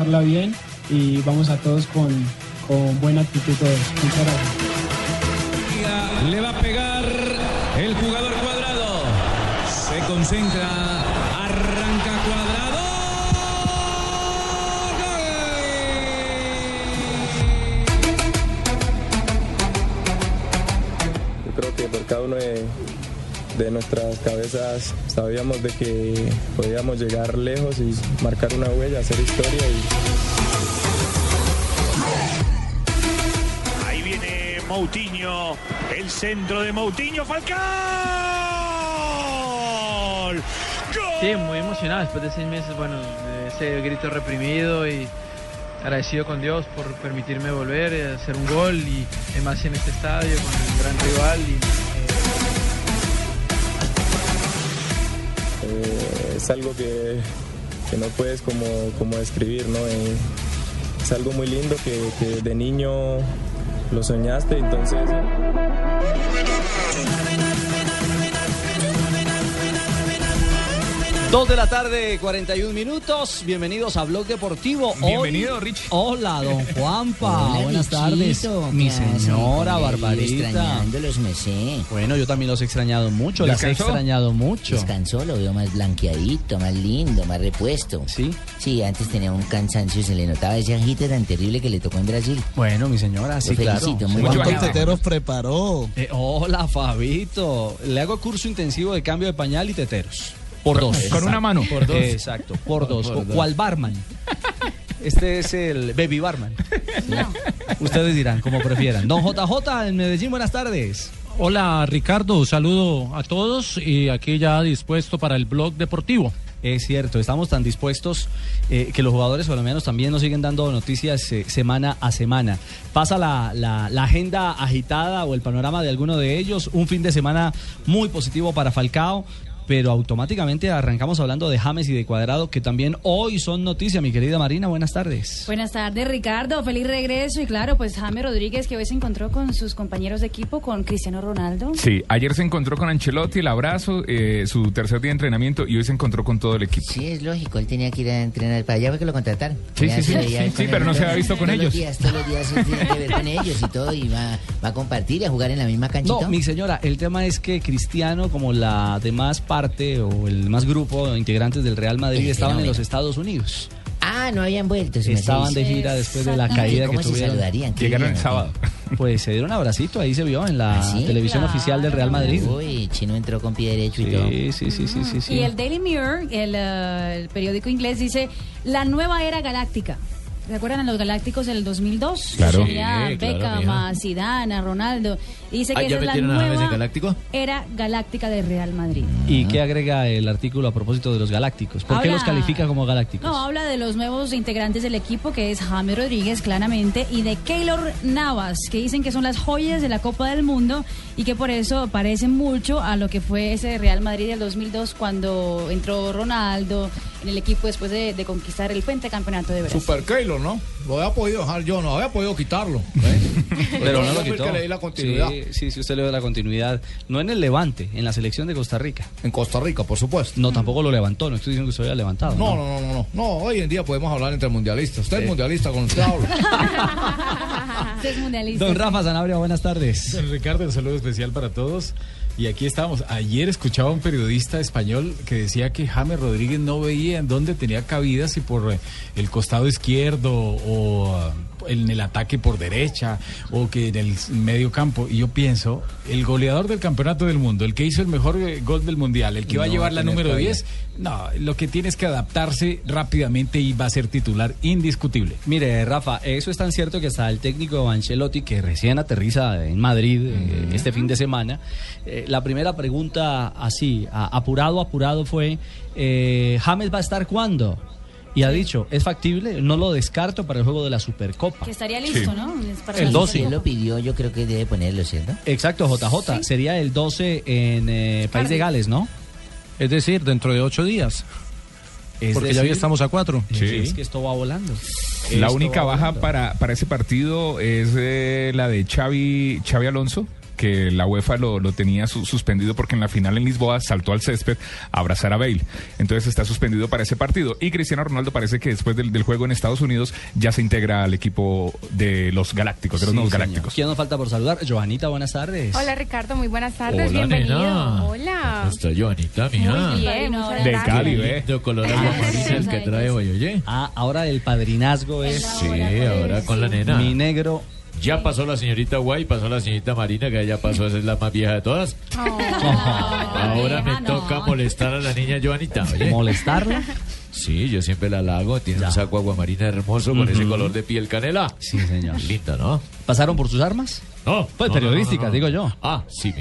Pasarla bien y vamos a todos con, con buena actitud todos. Muchas gracias. Le va a pegar el jugador cuadrado. Se concentra. Arranca cuadrado. Yo creo que por cada uno de, de nuestras cabezas sabíamos de que podíamos llegar lejos y marcar una huella, hacer historia y Ahí viene Moutinho, el centro de Moutinho, Falcao. ¡Gol! Sí, muy emocionado después de seis meses, bueno, de ese grito reprimido y agradecido con Dios por permitirme volver, eh, hacer un gol y además en este estadio con un gran rival y es algo que, que no puedes como, como describir, ¿no? Es algo muy lindo que, que de niño lo soñaste, entonces... Dos de la tarde, 41 minutos. Bienvenidos a Blog Deportivo. Hoy- Bienvenido, Rich. Hola, don Juanpa. Hola, Buenas tardes. Mi ¿qué hace? señora ahí Barbarita. Extrañándolos, me sé. Bueno, yo también los he extrañado mucho. Les he extrañado mucho. Descansó, lo veo más blanqueadito, más lindo, más repuesto. Sí. Sí, antes tenía un cansancio, se le notaba ese agite tan terrible que le tocó en Brasil. Bueno, mi señora, sí, Lo claro. felicito, muy Mucho trabajo. preparó? Eh, hola, Fabito. Le hago curso intensivo de cambio de pañal y teteros. Por dos. Con una mano. Por dos. Exacto, por dos. ¿Cuál barman? Este es el baby barman. Ustedes dirán, como prefieran. Don JJ en Medellín, buenas tardes. Hola Ricardo, saludo a todos y aquí ya dispuesto para el blog deportivo. Es cierto, estamos tan dispuestos eh, que los jugadores colombianos también nos siguen dando noticias eh, semana a semana. Pasa la, la- la agenda agitada o el panorama de alguno de ellos. Un fin de semana muy positivo para Falcao. Pero automáticamente arrancamos hablando de James y de Cuadrado, que también hoy son noticia, mi querida Marina. Buenas tardes. Buenas tardes, Ricardo. Feliz regreso. Y claro, pues Jaime Rodríguez, que hoy se encontró con sus compañeros de equipo, con Cristiano Ronaldo. Sí, ayer se encontró con Ancelotti, el abrazo, eh, su tercer día de entrenamiento y hoy se encontró con todo el equipo. Sí, es lógico, él tenía que ir a entrenar para allá porque lo contrataron. Sí, sí, se sí, sí, pero no se había visto con todos ellos. Los días, todos los días él tiene que ver con ellos y todo, y va, va a compartir y a jugar en la misma canchita. No, mi señora, el tema es que Cristiano, como la demás parte o el más grupo de integrantes del Real Madrid, El estaban en los Estados Unidos. Ah, no habían vuelto. Estaban de gira después de la caída que ¿Cómo se tuvieron. saludarían? Llegaron bien, el sábado. Pues se dieron un abracito, ahí se vio en la ¿Ah, sí? televisión Claro. oficial del Real Madrid. Uy, Chino entró con pie derecho y todo. Sí, sí, sí, sí, sí, sí. Y el Daily Mirror, el, eh, el periódico inglés, dice la nueva era galáctica. ¿Se acuerdan a los Galácticos del 2002? Claro. Sí, claro, Beckham, a Zidane, a Ronaldo. Y dice Ah, que ¿ya esa es la nueva Galáctico? era galáctica de Real Madrid. ¿Y qué agrega el artículo a propósito de los galácticos? ¿Por qué los califica como galácticos? No, habla de los nuevos integrantes del equipo, que es James Rodríguez, claramente, y de Keylor Navas, que dicen que son las joyas de la Copa del Mundo y que por eso parecen mucho a lo que fue ese Real Madrid del 2002 cuando entró Ronaldo en el equipo después de, de conquistar el pentacampeonato de Brasil. Super Keylor, ¿no? Lo había podido dejar yo, no había podido quitarlo. ¿eh? Pero no lo quitó. que le di la continuidad. Sí, sí, sí, usted le dio la continuidad. No en el Levante, en la selección de Costa Rica. En Costa Rica, por supuesto. No, tampoco lo levantó, no estoy diciendo que se había levantado. No, no, no, no, no. No, hoy en día podemos hablar entre mundialistas. Usted es mundialista con usted habla. Usted es mundialista. Don Rafa Zanabria, buenas tardes. Don Ricardo, un saludo especial para todos. Y aquí estamos. Ayer escuchaba a un periodista español que decía que James Rodríguez no veía en dónde tenía cabida, si por eh, el costado izquierdo o en el ataque por derecha o que en el medio campo. Y yo pienso, el goleador del campeonato del mundo, el que hizo el mejor eh, gol del mundial, el que va a No llevar va a la tener número cabida. 10, no, lo que tiene es que adaptarse rápidamente y va a ser titular indiscutible. Mire, Rafa, eso es tan cierto que hasta el técnico Ancelotti, que recién aterriza en Madrid eh, este fin de semana, eh, la primera pregunta así, a- apurado, apurado fue, eh, ¿James va a estar cuándo? Y ha dicho, ¿es factible? No lo descarto para el juego de la Supercopa. Que estaría listo, ¿no? Es para El la 12. Si él lo pidió, yo creo que debe ponerlo, ¿cierto? Exacto, JJ. Sería el 12 en eh, País de Gales, ¿no? Es decir, dentro de ocho días. Es Porque ya hoy estamos a cuatro. Sí. Es que esto va volando. La Esto única baja para, para ese partido es eh, la de Xavi, Xavi Alonso que la UEFA lo, lo tenía su- suspendido porque en la final en Lisboa saltó al césped a abrazar a Bale. Entonces está suspendido para ese partido. Y Cristiano Ronaldo parece que después del, del juego en Estados Unidos ya se integra al equipo de los Galácticos, de los Sí, nuevos. Galácticos. ¿Quién nos falta por saludar? Joanita, buenas tardes. Hola Ricardo, muy buenas tardes, Hola, bienvenido. nena. Hola. Está Joanita, mija. Muy bien, De. Cali, ¿eh? De color el que trae hoy, oye. Ah, ahora el padrinazgo es... Sí, ahora con la nena. Mi negro. Ya pasó la señorita Guay, pasó la señorita Marina, que ya pasó, esa es la más vieja de todas. Ahora me toca molestar a la niña Joanita, oye. ¿Molestarla? Sí, yo siempre la halago, tiene un saco aguamarina hermoso con ese color de piel canela. Sí, señor. Linda, ¿no? ¿Pasaron por sus armas? No. Pues no, periodísticas, no, no, no. digo yo. Ah, sí.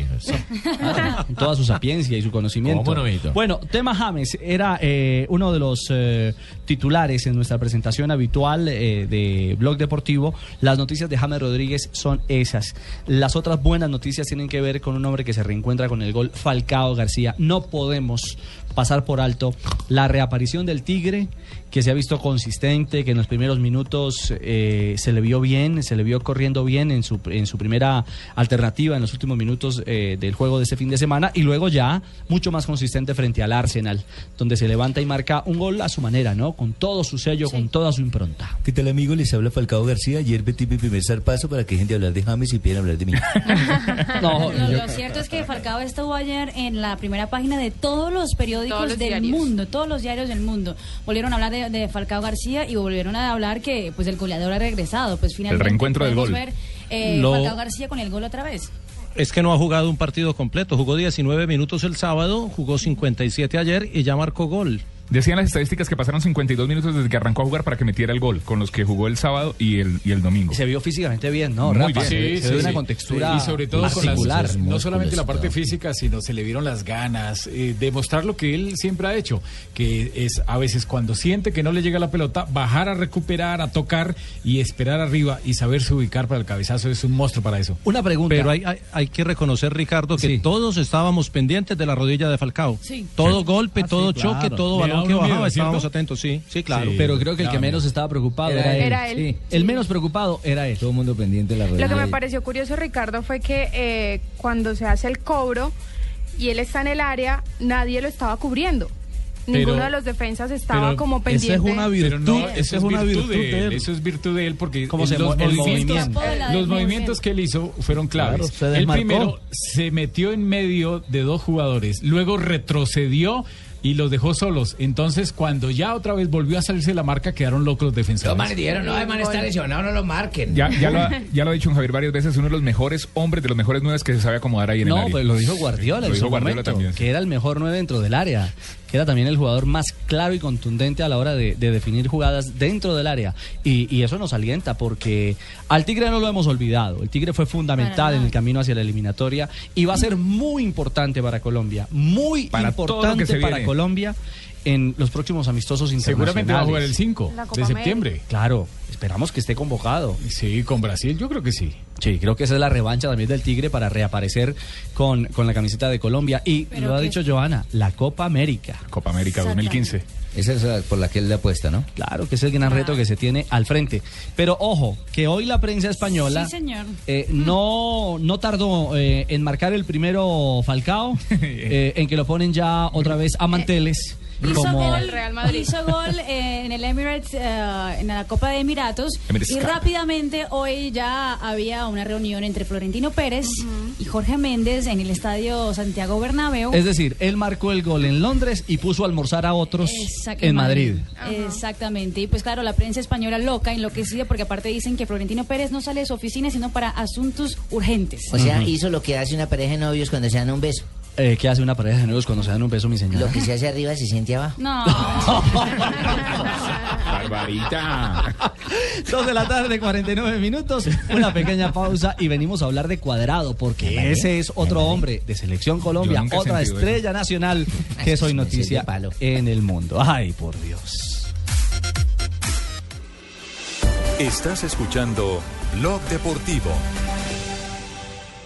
Claro, con toda su sapiencia y su conocimiento. Bueno, tema James era eh, uno de los eh, titulares en nuestra presentación habitual eh, de Blog Deportivo. Las noticias de James Rodríguez son esas. Las otras buenas noticias tienen que ver con un hombre que se reencuentra con el gol Falcao García. No podemos pasar por alto la reaparición del Tigre, que se ha visto consistente, que en los primeros minutos eh, se le vio bien, se le vio corriendo bien en su, en su primera alternativa en los últimos minutos eh, del juego de este fin de semana, y luego ya mucho más consistente frente al Arsenal, donde se levanta y marca un gol a su manera, ¿no? Con todo su sello, con toda su impronta. ¿Qué tal amigo? Les habla Falcao García. Ayer metí mi primer zarpazo para que de hablar de James y a hablar de mí. No, Lo, lo cierto es que Falcao estuvo ayer en la primera página de todos los periódicos Todos los del diarios. mundo, todos los diarios del mundo. Volvieron a hablar de, de Falcao García y volvieron a hablar que pues el goleador ha regresado. Pues finalmente reencuentro del gol. ver eh, Lo- Falcao García con el gol otra vez. Es que no ha jugado un partido completo. Jugó 19 minutos el sábado, jugó 57 ayer y ya marcó gol. Decían las estadísticas que pasaron 52 minutos desde que arrancó a jugar para que metiera el gol, con los que jugó el sábado y el, y el domingo. Se vio físicamente bien, ¿no? Muy Rafa? bien. Se, Sí, se sí, una sí. contextura y sobre todo con las, no solamente la parte física sino se le vieron las ganas eh, demostrar lo que él siempre ha hecho que es a veces cuando siente que no le llega la pelota bajar a recuperar a tocar y esperar arriba y saberse ubicar para el cabezazo es un monstruo para eso Una pregunta Pero hay, hay, hay que reconocer, Ricardo, que todos estábamos pendientes de la rodilla de Falcao. Sí. Todo Sí. golpe, Ah, sí, todo claro. choque, todo Le balón que bajaba, miedo, estábamos ¿cierto? atentos, sí, sí, claro. Pero creo que el que menos estaba preocupado era, él. Era él. Sí. El menos preocupado era él. Todo el mundo pendiente de la Lo que me pareció curioso, Ricardo, fue que eh, cuando se hace el cobro y él está en el área, nadie lo estaba cubriendo. Ninguno de los defensas estaba Pero como esa pendiente. Pero no, esa eso es una virtud virtud de él. Eso es virtud de él porque ¿Cómo en se los el movimiento? los movimientos que él hizo fueron claves. Claro, el primero se metió en medio de dos jugadores, luego retrocedió y los dejó solos. Entonces, cuando ya otra vez volvió a salirse de la marca, quedaron locos los defensores. Los manes dijeron, no, man está lesionado, no lo marquen. Ya, ya, lo ha, ya lo ha dicho Javier varias veces, uno de los mejores hombres, de los mejores nueve que se sabe acomodar ahí en el No, área. pues lo dijo Guardiola Lo en dijo su Guardiola momento, también. que era el mejor nueve dentro del área, que era también el jugador más claro y contundente a la hora de, de definir jugadas dentro del área. Y, y eso nos alienta porque al Tigre no lo hemos olvidado. El Tigre fue fundamental en el camino hacia la eliminatoria y va a ser muy importante para Colombia, muy Para importante para viene. Colombia en los próximos amistosos internacionales. Seguramente va a jugar el 5 La de septiembre. Claro, esperamos que esté convocado. Sí, con Brasil yo creo que sí. Sí, creo que esa es la revancha también del Tigre para reaparecer con, con la camiseta de Colombia. Y Pero lo ha dicho Joana, la Copa América. Copa América 2015. Esa es la- por la que él le apuesta, ¿no? Claro que es el gran reto que se tiene al frente. Pero ojo, que hoy la prensa española Sí, señor. eh, no, no tardó eh, en marcar el primero Falcao, eh, en que lo ponen ya otra vez a manteles. Hizo como- gol, El Real Madrid. hizo gol eh, en el Emirates, eh, en la Copa de Emiratos. Emirates y Cup. rápidamente hoy ya había una reunión entre Florentino Pérez y Jorge Méndez en el estadio Santiago Bernabéu. Es decir, él marcó el gol en Londres y puso a almorzar a otros En Madrid. Exactamente. Y pues claro, la prensa española loca, enloquecida, porque aparte dicen que Florentino Pérez no sale de su oficina sino para asuntos urgentes. O sea, hizo lo que hace una pareja de novios cuando se dan un beso. Eh, ¿Qué hace una pareja de nuevos cuando se dan un beso, mi señora? Lo que se hace arriba se siente abajo. No. Barbarita. Dos de la tarde, 49 minutos. Una pequeña pausa y venimos a hablar de Cuadrado, porque ese es otro hombre de Selección Colombia, otra estrella nacional que es hoy noticia en el mundo. Ay, por Dios. Estás escuchando Blog Deportivo.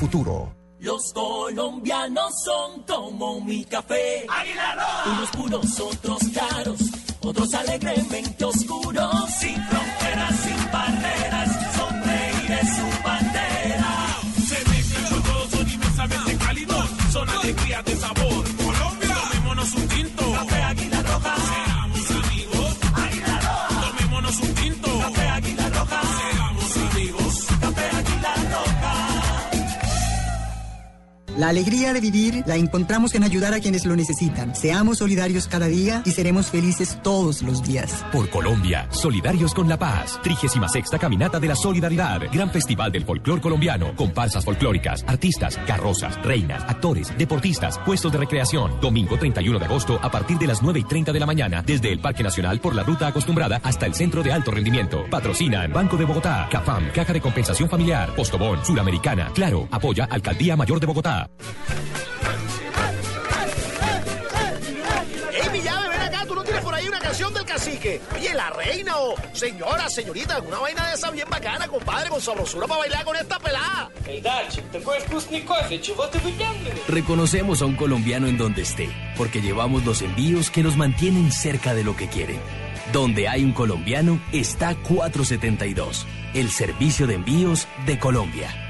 futuro. Los colombianos son como mi café. Unos puros, otros claros, otros alegremente oscuros. Sin fronteras, sin barreras, sonreír es su bandera. Se mezclan todos, son inmensamente cálidos. Son alegría de sabor. La alegría de vivir la encontramos en ayudar a quienes lo necesitan. Seamos solidarios cada día y seremos felices todos los días. Por Colombia, solidarios con la paz. 36 Caminata de la Solidaridad. Gran Festival del Folclor Colombiano. Comparsas folclóricas, artistas, carrozas, reinas, actores, deportistas, puestos de recreación. Domingo 31 de agosto a partir de las 9 y 30 de la mañana. Desde el Parque Nacional por la ruta acostumbrada hasta el Centro de Alto Rendimiento. Patrocinan Banco de Bogotá, CAFAM, Caja de Compensación Familiar, Postobón, Suramericana. Claro, apoya Alcaldía Mayor de Bogotá. ¡Ey, mi llave, ven acá! ¿Tú no tienes por ahí una canción del cacique? Oye, la reina o señora, señorita, alguna vaina de esa bien bacana, compadre, con sabrosura para bailar con esta pelada. Reconocemos a un colombiano en donde esté, porque llevamos los envíos que nos mantienen cerca de lo que quieren. Donde hay un colombiano está 472, el servicio de envíos de Colombia.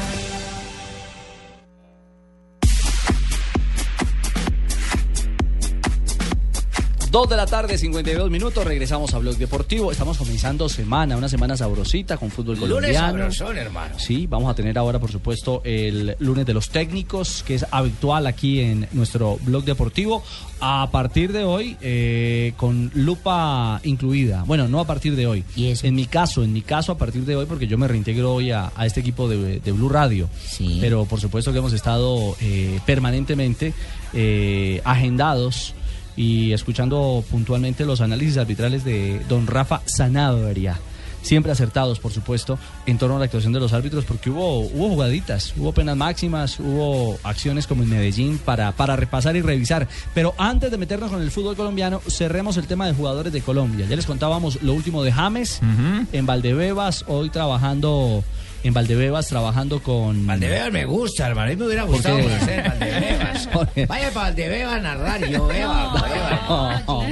Dos de la tarde, 52 minutos, regresamos a Blog Deportivo. Estamos comenzando semana, una semana sabrosita con fútbol Lunes colombiano. sabrosón, hermano. Sí, vamos a tener ahora, por supuesto, el lunes de los técnicos, que es habitual aquí en nuestro Blog Deportivo. A partir de hoy, eh, con lupa incluida. Bueno, no a partir de hoy. En mi caso, en mi caso, a partir de hoy, porque yo me reintegro hoy a, a este equipo de, de Blue Radio. Pero por supuesto que hemos estado eh, permanentemente eh, agendados y escuchando puntualmente los análisis arbitrales de don Rafa Sanabria. Siempre acertados, por supuesto, en torno a la actuación de los árbitros, porque hubo, hubo jugaditas, hubo penas máximas, hubo acciones como en Medellín para, para repasar y revisar. Pero antes de meternos con el fútbol colombiano, cerremos el tema de jugadores de Colombia. Ya les contábamos lo último de James en Valdebebas, hoy trabajando en Valdebebas, trabajando con. Valdebebas me gusta, hermano. A mí me hubiera ¿Por gustado conocer Valdebebas. Vaya para Valdebebas a narrar y yo, Eva, No,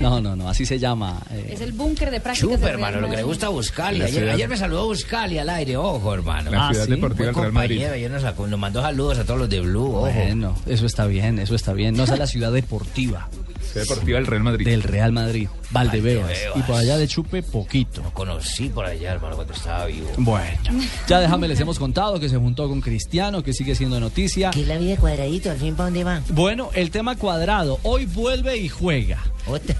no, no, no, así se llama. eh, Es el búnker de prácticas. De hermano, lo que le gusta a Buscali. Ayer, ayer me saludó Buscali al aire, ojo, hermano. La ciudad Ah, ¿sí? deportiva Real Madrid. compañero, Ayer nos, sacó- nos mandó saludos a todos los de Blue, ojo. Bueno, eso está bien, eso está bien. No es a la ciudad deportiva. Deportiva del Real Madrid. Del Real Madrid, Valdebebas. Valdebebas. Y por allá de Chupe, poquito. Lo conocí por allá, hermano, cuando estaba vivo. Bueno, ya déjame, les hemos contado que se juntó con Cristiano, que sigue siendo noticia. ¿Qué es la vida cuadradito? ¿Al fin para dónde va? Bueno, el tema cuadrado, hoy vuelve y juega.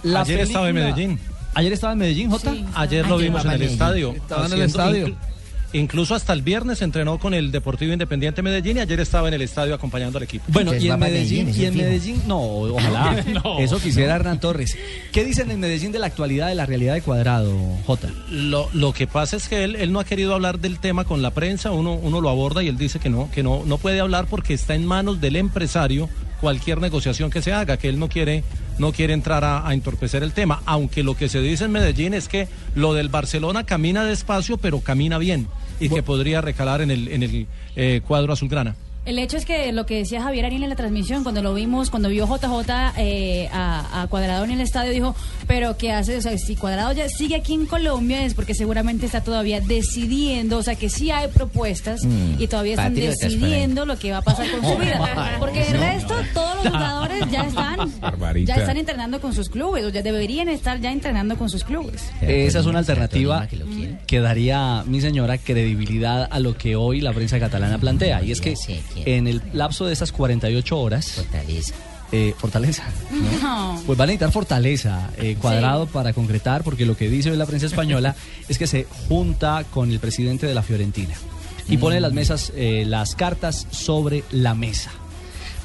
La Ayer estaba en Medellín. Ayer estaba en Medellín, Jota. Ayer lo vimos en el estadio. Estaba en el estadio. Inclu- Incluso hasta el viernes entrenó con el Deportivo Independiente Medellín y ayer estaba en el estadio acompañando al equipo. Bueno, y en Medellín, y en Medellín, no, ojalá, No. eso quisiera Hernán Torres. ¿Qué dicen en Medellín de la actualidad, de la realidad de Cuadrado, Jota? Lo, lo que pasa es que él, él no ha querido hablar del tema con la prensa, uno, uno lo aborda y él dice que no, que no, no puede hablar porque está en manos del empresario cualquier negociación que se haga, que él no quiere, no quiere entrar a, a entorpecer el tema, aunque lo que se dice en Medellín es que lo del Barcelona camina despacio, pero camina bien y que podría recalar en el, en el eh, cuadro azulgrana. El hecho es que lo que decía Javier Ariel en la transmisión, cuando lo vimos, cuando vio JJ eh, a, a Cuadrado en el estadio, dijo, pero ¿qué hace? O sea, si Cuadrado ya sigue aquí en Colombia es porque seguramente está todavía decidiendo, o sea, que sí hay propuestas Mm, y todavía están decidiendo lo que va a pasar con su vida. Porque el resto, todos los jugadores ya están, ya están entrenando con sus clubes, o ya deberían estar ya entrenando con sus clubes. Esa es una alternativa que daría, mi señora, credibilidad a lo que hoy la prensa catalana plantea. Y es que en el lapso de esas 48 horas... Fortaleza. Eh, fortaleza. No. Pues van a necesitar fortaleza, eh, cuadrado para concretar, porque lo que dice hoy la prensa española es que se junta con el presidente de la Fiorentina y pone las mesas, eh, las cartas sobre la mesa.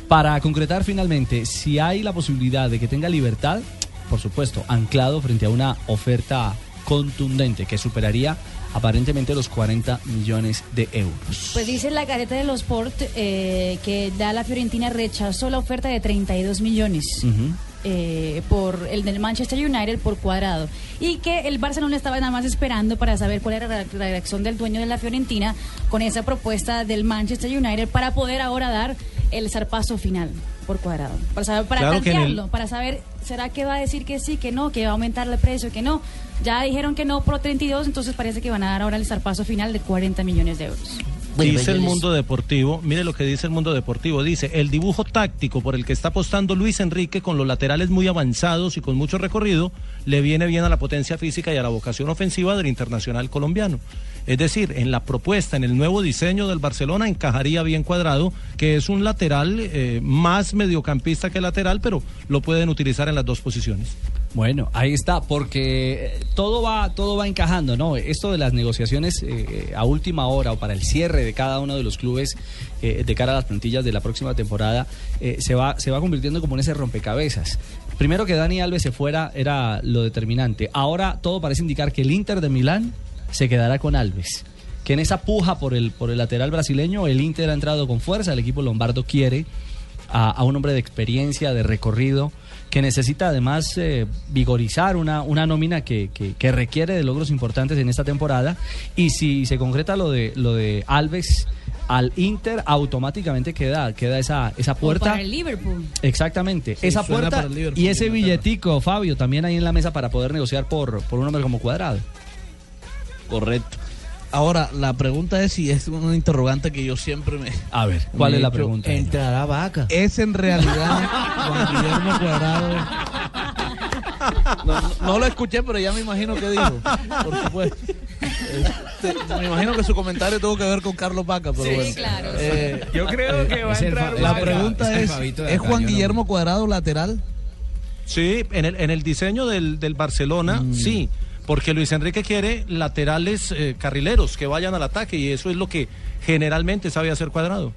Para concretar finalmente, si hay la posibilidad de que tenga libertad, por supuesto, anclado frente a una oferta contundente que superaría aparentemente los 40 millones de euros. Pues dice la Gaceta de los Sport eh, que ya la Fiorentina rechazó la oferta de 32 millones. Eh, por el del Manchester United por cuadrado y que el Barcelona estaba nada más esperando para saber cuál era la reacción del dueño de la Fiorentina con esa propuesta del Manchester United para poder ahora dar el zarpazo final por cuadrado para saber para Claro el- para saber será que va a decir que sí que no que va a aumentar el precio que no ya dijeron que no por 32 entonces parece que van a dar ahora el zarpazo final de 40 millones de euros dice el mundo deportivo, mire lo que dice el mundo deportivo, dice, el dibujo táctico por el que está apostando Luis Enrique con los laterales muy avanzados y con mucho recorrido, le viene bien a la potencia física y a la vocación ofensiva del internacional colombiano. Es decir, en la propuesta, en el nuevo diseño del Barcelona encajaría bien cuadrado, que es un lateral eh, más mediocampista que lateral, pero lo pueden utilizar en las dos posiciones. Bueno, ahí está, porque eh, todo va, todo va encajando, ¿no? Esto de las negociaciones eh, a última hora o para el cierre de cada uno de los clubes eh, de cara a las plantillas de la próxima temporada eh, se va, se va convirtiendo como en ese rompecabezas. Primero que Dani Alves se fuera era lo determinante. Ahora todo parece indicar que el Inter de Milán se quedará con Alves. Que en esa puja por el, por el lateral brasileño, el Inter ha entrado con fuerza, el equipo lombardo quiere a, a un hombre de experiencia, de recorrido, que necesita además eh, vigorizar una, una nómina que, que- que requiere de logros importantes en esta temporada. Y si se concreta lo de, lo de Alves al Inter, automáticamente queda, queda esa, esa O puerta. para el Liverpool Exactamente, Sí, esa puerta para el Liverpool y ese billetico, Fabio, también ahí en la mesa para poder negociar por, por un hombre como cuadrado. Correcto. Ahora, la pregunta es si es una interrogante que yo siempre me... A ver, ¿cuál es la pregunta? Entrará vaca. ¿Es en realidad Juan Guillermo Cuadrado? No, no- no lo escuché, pero ya me imagino que dijo, por supuesto. Este, me imagino que su comentario tuvo que ver con Carlos Vaca, pero Sí, bueno. claro. Eh, Yo creo que va a entrar La pregunta Es es, Fabito de ¿es acá, Juan no- Guillermo Cuadrado lateral? Sí, en el, en el diseño del, del Barcelona, sí, porque Luis Enrique quiere laterales eh, carrileros que vayan al ataque y eso es lo que generalmente sabe hacer cuadrado.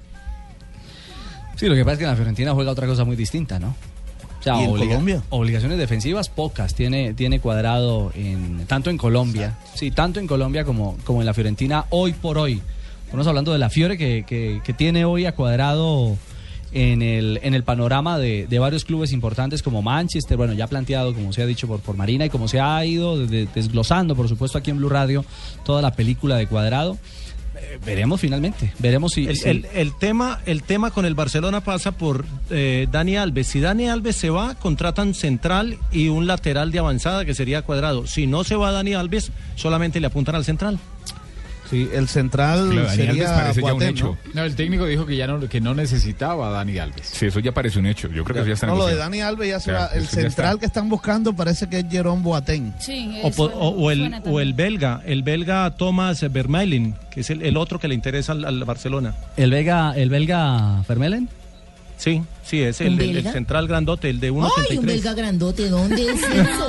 Sí, lo que pasa es que en la Fiorentina juega otra cosa muy distinta, ¿no? O sea, ¿Y en obliga- Colombia? Obligaciones defensivas pocas tiene, tiene cuadrado en, tanto en Colombia, sí, tanto en Colombia como, como en la Fiorentina hoy por hoy. Estamos hablando de la Fiore que, que- que tiene hoy a cuadrado en el, en el panorama de, de varios clubes importantes como Manchester, bueno, ya planteado, como se ha dicho por, por Marina, y como se ha ido de- de- desglosando, por supuesto, aquí en Blue Radio, toda la película de cuadrado. Eh, veremos finalmente, veremos si... El, el- el tema, el tema con el Barcelona pasa por eh, Dani Alves. Si Dani Alves se va, contratan central y un lateral de avanzada que sería cuadrado. Si no se va Dani Alves, solamente le apuntan al central. Sí, el central Claro, Dani Alves sería parece ya un Boateng, hecho. ¿no? No, el técnico dijo que ya no, que no necesitaba a Dani Alves. Sí, eso ya parece un hecho. Yo creo que eso ya está No, lo de negociado. Dani Alves ya se va. El central está. que están buscando parece que es Jerome Boateng. Sí, O, o- o el, o el belga, el belga Thomas Vermaelen, que es el, el otro que le interesa al, al Barcelona. ¿El belga, el belga Vermelen? Sí, sí, es el, central grandote, el de ¡Ay, un 1.83. belga grandote! ¿Dónde es eso?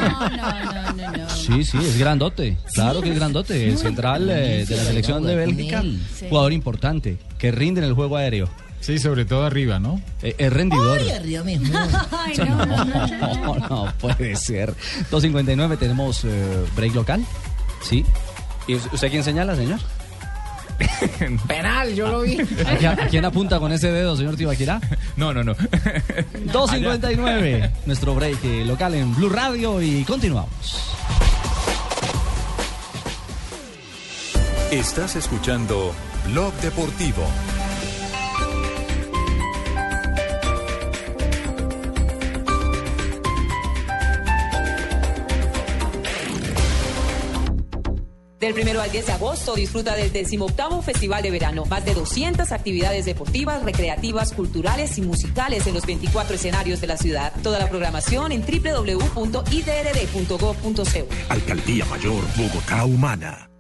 Sí, sí, es grandote. Claro que es grandote. El central eh, de la selección de Bélgica, jugador importante, que rinde en el juego aéreo. Sí, sobre todo arriba, ¿no? Eh, es rendidor. ¡Ay, arriba mejor! Ay, Sí, no, no puede ser. 259 tenemos eh, break local. Sí. ¿Y us- usted quién señala, señor? Penal, yo lo vi. ¿A quién, apunta con ese dedo, señor Tibaquirá? No, no, no. 259, nuestro break eh, local en Blue Radio y continuamos. Estás escuchando Blog Deportivo. Del primero al 10 de agosto disfruta del 18 Festival de Verano. Más de 200 actividades deportivas, recreativas, culturales y musicales en los 24 escenarios de la ciudad. Toda la programación en www.idrd.gov.co. Alcaldía Mayor Bogotá Humana.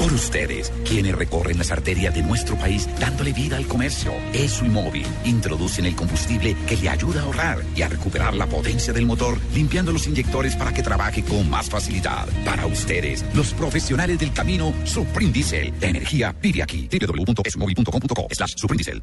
Por ustedes, quienes recorren las arterias de nuestro país dándole vida al comercio. ESO y Móvil introducen el combustible que le ayuda a ahorrar y a recuperar la potencia del motor, limpiando los inyectores para que trabaje con más facilidad. Para ustedes, los profesionales del camino, Suprindisel. La energía vive aquí. www.esomóvil.com.co slash Suprindisel.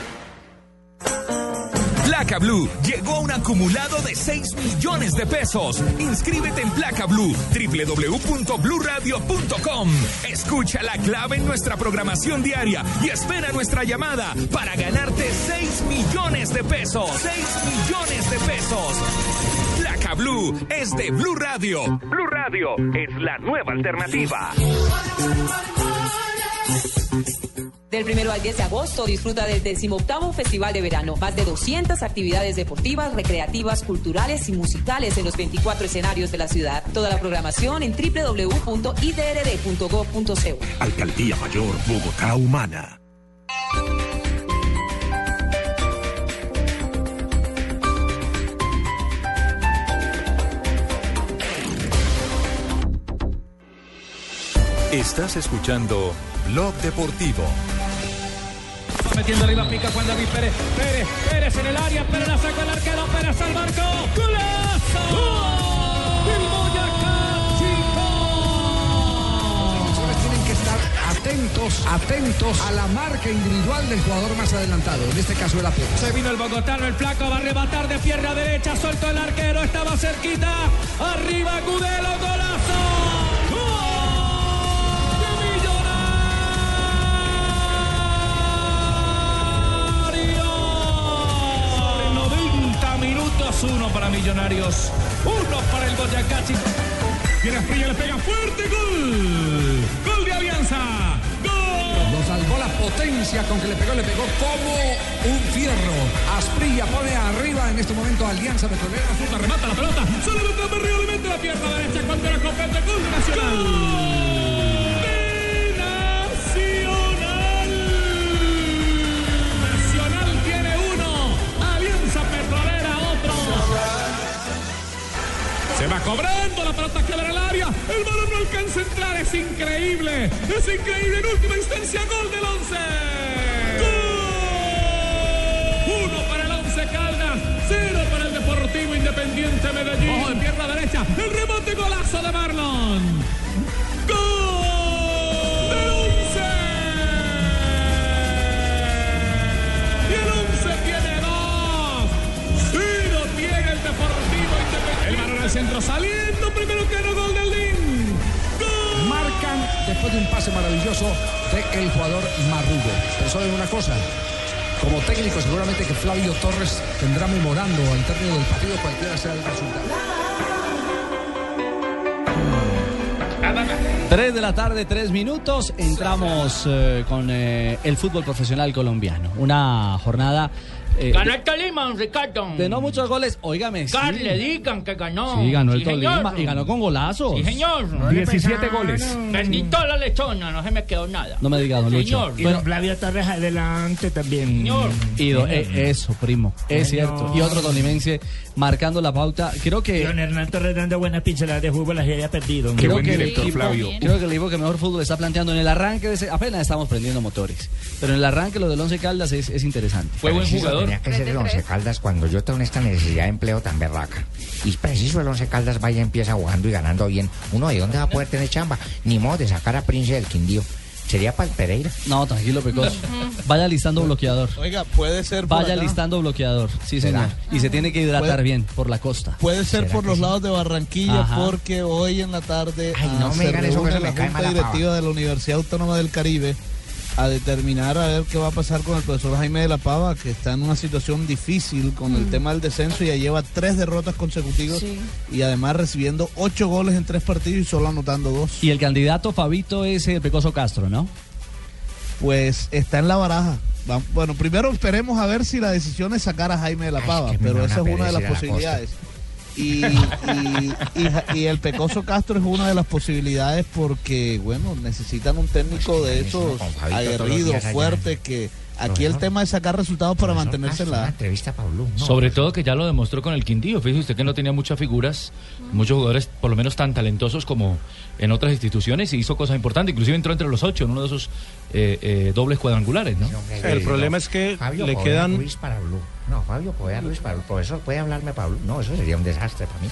Placa Blue llegó a un acumulado de 6 millones de pesos. Inscríbete en Placa Blue, www.bluradio.com. Escucha la clave en nuestra programación diaria y espera nuestra llamada para ganarte 6 millones de pesos. 6 millones de pesos. Placa Blue es de Blue Radio. Blue Radio es la nueva alternativa. Del primero al 10 de agosto disfruta del 18 Festival de Verano. Más de 200 actividades deportivas, recreativas, culturales y musicales en los 24 escenarios de la ciudad. Toda la programación en www.idrd.gov.co. Alcaldía Mayor Bogotá Humana. Estás escuchando Blog Deportivo. Va metiendo arriba, pica Juan David Pérez. Pérez, Pérez en el área, Pérez la saca el arquero, Pérez al marco. ¡Golazo! ¡El Boyacá, defensores tienen que estar atentos, atentos a la marca individual del jugador más adelantado. En este caso era Pérez. Se vino el bogotano, el flaco va a arrebatar de pierna derecha, suelto el arquero, estaba cerquita. Arriba Gudelo, golazo. 2, 1 para Millonarios, 1 para el Boyacá. Tiene frío, le pega fuerte, gol. Gol de Alianza. Gol. Lo salvó la potencia con que le pegó, le pegó como un fierro. Asprilla pone arriba en este momento Alianza Petrolera. Azul remata la pelota, solamente arriba, le mete la pierna derecha cuando era completa. Gol nacional. ¡Gol! Cobrando la pelota que al área. El balón no alcanza a entrar. Es increíble. Es increíble. En última instancia, gol del 11. ¡Gol! Uno para el 11 Caldas. Cero para el Deportivo Independiente Medellín. Ojo de pierna derecha. El rebote golazo de Marlon. Centro saliendo. Primero que no, gol del DIN. Marcan después de un pase maravilloso del jugador Marrugo. Pero saben una cosa. Como técnico seguramente que Flavio Torres tendrá memorando al término del partido cualquiera sea el resultado. 3 de la tarde, 3 minutos. Entramos eh, con eh, el fútbol profesional colombiano. Una jornada Eh, ganó el Tolima, don Ricardo. De no muchos goles, óigame. sí. Carle, digan que ganó. Sí, ganó el Sí, señor. Tolima y ganó con golazos. Sí, señor. 17 goles. Bendito la lechona, no se me quedó nada. No me diga, don Lucho. Señor. Bueno, Flavio Torres adelante también. Señor. y do- eh, eso, primo, es Señor. cierto. Y otro tolimense marcando la pauta. Creo que Don Hernán Torres dando buenas pinceladas de fútbol, las había perdido. Creo que el equipo- Creo que el equipo que mejor fútbol está planteando en el arranque, de ese- apenas estamos prendiendo motores, pero en el arranque lo del Once Caldas es, es interesante. Preciso Tenía que ser el Once Caldas cuando yo tengo esta necesidad de empleo tan berraca. Y preciso el Once Caldas vaya y empieza jugando y ganando bien. Uno de dónde va a poder tener chamba? Ni modo de sacar a Prince del Quindío. Sería para el Pereira. No, tranquilo, Pecoso. Vaya listando bloqueador. Oiga, puede ser por Vaya acá. listando bloqueador, sí señor. ¿Será? Y se tiene que hidratar Puede- bien por la costa. Puede ser por los lados de Barranquilla, Ajá. porque hoy en la tarde Ay, no ah, me se digan eso, que eso me la cae Junta mala Directiva pava. de la Universidad Autónoma del Caribe a determinar a ver qué va a pasar con el profesor Jaime de la Pava, que está en una situación difícil con el tema del descenso y ya lleva tres derrotas consecutivas Sí. y además recibiendo ocho goles en tres partidos y solo anotando dos. Y el candidato Fabito es el Pecoso Castro, ¿no? Pues está en la baraja. Bueno, primero esperemos a ver si la decisión es sacar a Jaime de la Pava, pero esa es una de las la posibilidades. Y, y- y- y el Pecoso Castro es una de las posibilidades porque, bueno, necesitan un técnico de esos todos los aguerridos, fuertes, que aquí el tema es sacar resultados para mantenerse en la... entrevista a Pablo. Sobre todo que ya lo demostró con el Quindío. Fíjese usted que no tenía muchas figuras, muchos jugadores por lo menos tan talentosos como en otras instituciones y hizo cosas importantes. Inclusive entró entre los ocho en uno de esos eh, eh, dobles cuadrangulares, ¿no? El problema es que Fabio le quedan Ruiz para Blue. No, Fabio Poveda Blue. Profesor, ¿puede hablarme Pablo? No, eso sería un desastre para mí.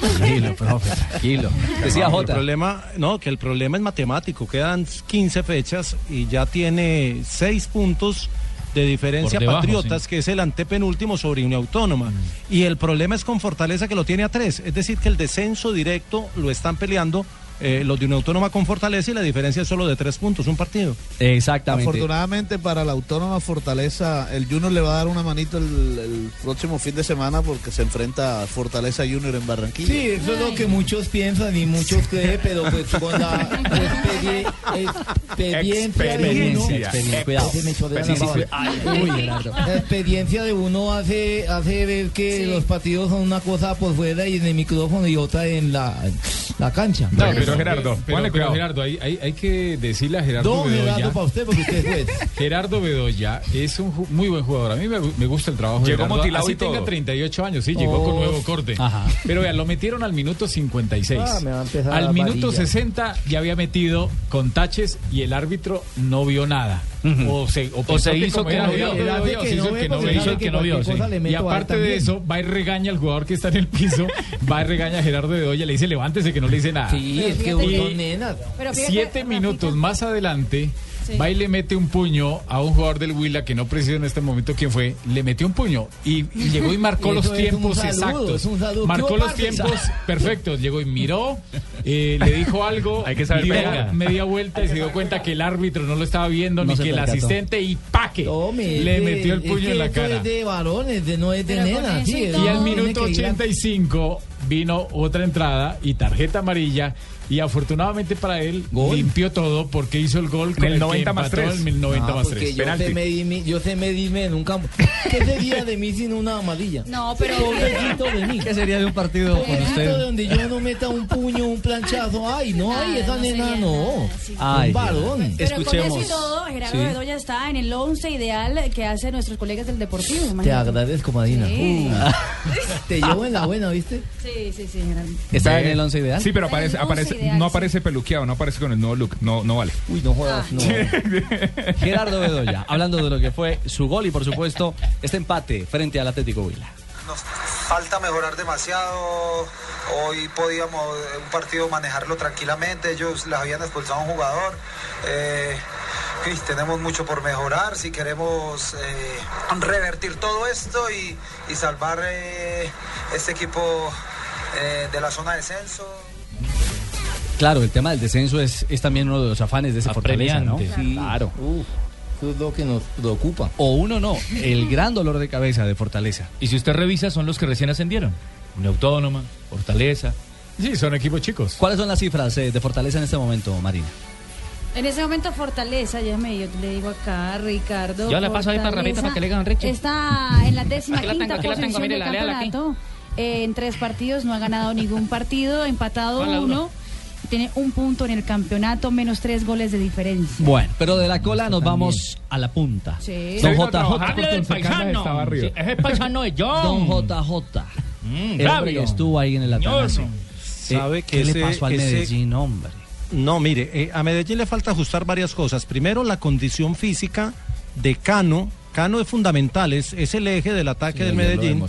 Tranquilo, profe, tranquilo. Decía Jota. El problema, no, que el problema es matemático. Quedan 15 fechas y ya tiene 6 puntos de diferencia debajo, Patriotas, sí. que es el antepenúltimo sobre Unión Autónoma. Y el problema es con Fortaleza que lo tiene a 3. Es decir, que el descenso directo lo están peleando eh, los de Unión Autónoma con Fortaleza y la diferencia es solo de 3 puntos, un partido. Exactamente. Afortunadamente para la Autónoma Fortaleza, el Junior le va a dar una manito el, el próximo fin de semana porque se enfrenta a Fortaleza Junior en Barranquilla. Sí, eso es lo que muchos piensan y muchos creen, pero pues con experiencia Experiencia. La experiencia de uno hace, hace ver que los partidos son una cosa por fuera y en el micrófono y otra en la, la cancha. No, pero Gerardo, Pero, ponle pero cuidado. Gerardo, hay, hay, hay que decirle a Gerardo Don Bedoya. Gerardo para usted porque usted es juez. Gerardo Bedoya es un muy buen jugador. A mí me, me gusta el trabajo de Llegó Gerardo. motilado Así y todo. tenga 38 años, sí, llegó Oh. con nuevo corte. Ajá. Pero vean, lo metieron al minuto 56. Ah, me va a empezar al minuto varilla. 60 ya había metido con taches y el árbitro no vio nada. O se, o pensó se hizo que no vio. Se hizo que no que Y aparte de eso, va y regaña al jugador que está en el piso, va y regaña a Gerardo Bedoya, le dice levántese que no le dice nada. Sí, es que Y son nenas. Pero fíjate, Siete minutos más adelante, Sí. va y le mete un puño a un jugador del Huila que no preciso en este momento quién fue. Le metió un puño y, y llegó y marcó los es un tiempos saludo, exactos. es un saludo. Marcó ¿Qué los tiempos perfectos. Llegó y miró, eh, le dijo algo, Hay que saber dio pegar. media vuelta y se dio cuenta que el árbitro no lo estaba viendo No ni que el percató. asistente y paque Tome, le metió el es puño que en la cara. es de varones, de, no es de sí, y al minuto que ir a- 85 vino otra entrada y tarjeta amarilla. Y afortunadamente para él, Gol. limpió todo porque hizo el gol con el que 90 más empató tres. el 90 Ah, más porque 3. yo penalti. sé, medirme, yo en un campo. ¿Qué sería de mí sin una amarilla? No, pero- Pobrecito de mí. ¿Qué sería de un partido con Pobrecito de usted? donde yo no meta un puño, un planchazo. Ay, no, ay, Ah, esa no nena no. nada, sí. Ay, un varón. Pero con Escuchemos. eso y todo, Gerardo Sí. Bedoya está en el 11 ideal que hacen nuestros colegas del Deportivo. Te imagínate. agradezco, Marina. Sí. Uh, te llevo en la buena, ¿viste? Sí, sí, sí, Gerardo. ¿Está en el once ideal? Sí, pero aparece, el aparece, ideal, no sí. aparece peluqueado, no aparece con el nuevo look. No, no vale. Uy, no jodas, Ah. no. Gerardo Bedoya, hablando de lo que fue su gol y por supuesto este empate frente al Atlético Huila. Nos falta mejorar demasiado. Hoy podíamos un partido manejarlo tranquilamente. Ellos les habían expulsado a un jugador. Eh, y tenemos mucho por mejorar si queremos eh, revertir todo esto y, y salvar eh, este equipo eh, de la zona de descenso. Claro, el tema del descenso es, es también uno de los afanes de ese Fortaleza, ¿no? Sí. Claro. Uh, eso es lo que nos preocupa. O uno no, el gran dolor de cabeza de Fortaleza. Y si usted revisa, son los que recién ascendieron. Una autónoma, Fortaleza. Sí, son equipos chicos. ¿Cuáles son las cifras eh, de Fortaleza en este momento, Marina? En ese momento Fortaleza, ya me yo le digo acá, Ricardo. Yo la paso ahí para Rabita para que le digan Richie. Está en la décima Aquí la tengo, quinta aquí la tengo, posición mire, del la lea aquí. campeonato. Eh, en tres partidos no ha ganado ningún partido, empatado uno. Tiene un punto en el campeonato, menos tres goles de diferencia. Bueno, pero de la cola nos vamos a la punta. Sí. Don JJ. paisano. Ese es paisano de John. Don JJ. Mm, el hombre Flavio. que estuvo ahí en el Atanasio. Sabe Eh, que ¿Qué ese- le pasó al ese- Medellín, hombre? No, mire, eh, a Medellín le falta ajustar varias cosas. Primero, la condición física de Cano. Cano es fundamental, es, es el eje del ataque del Medellín.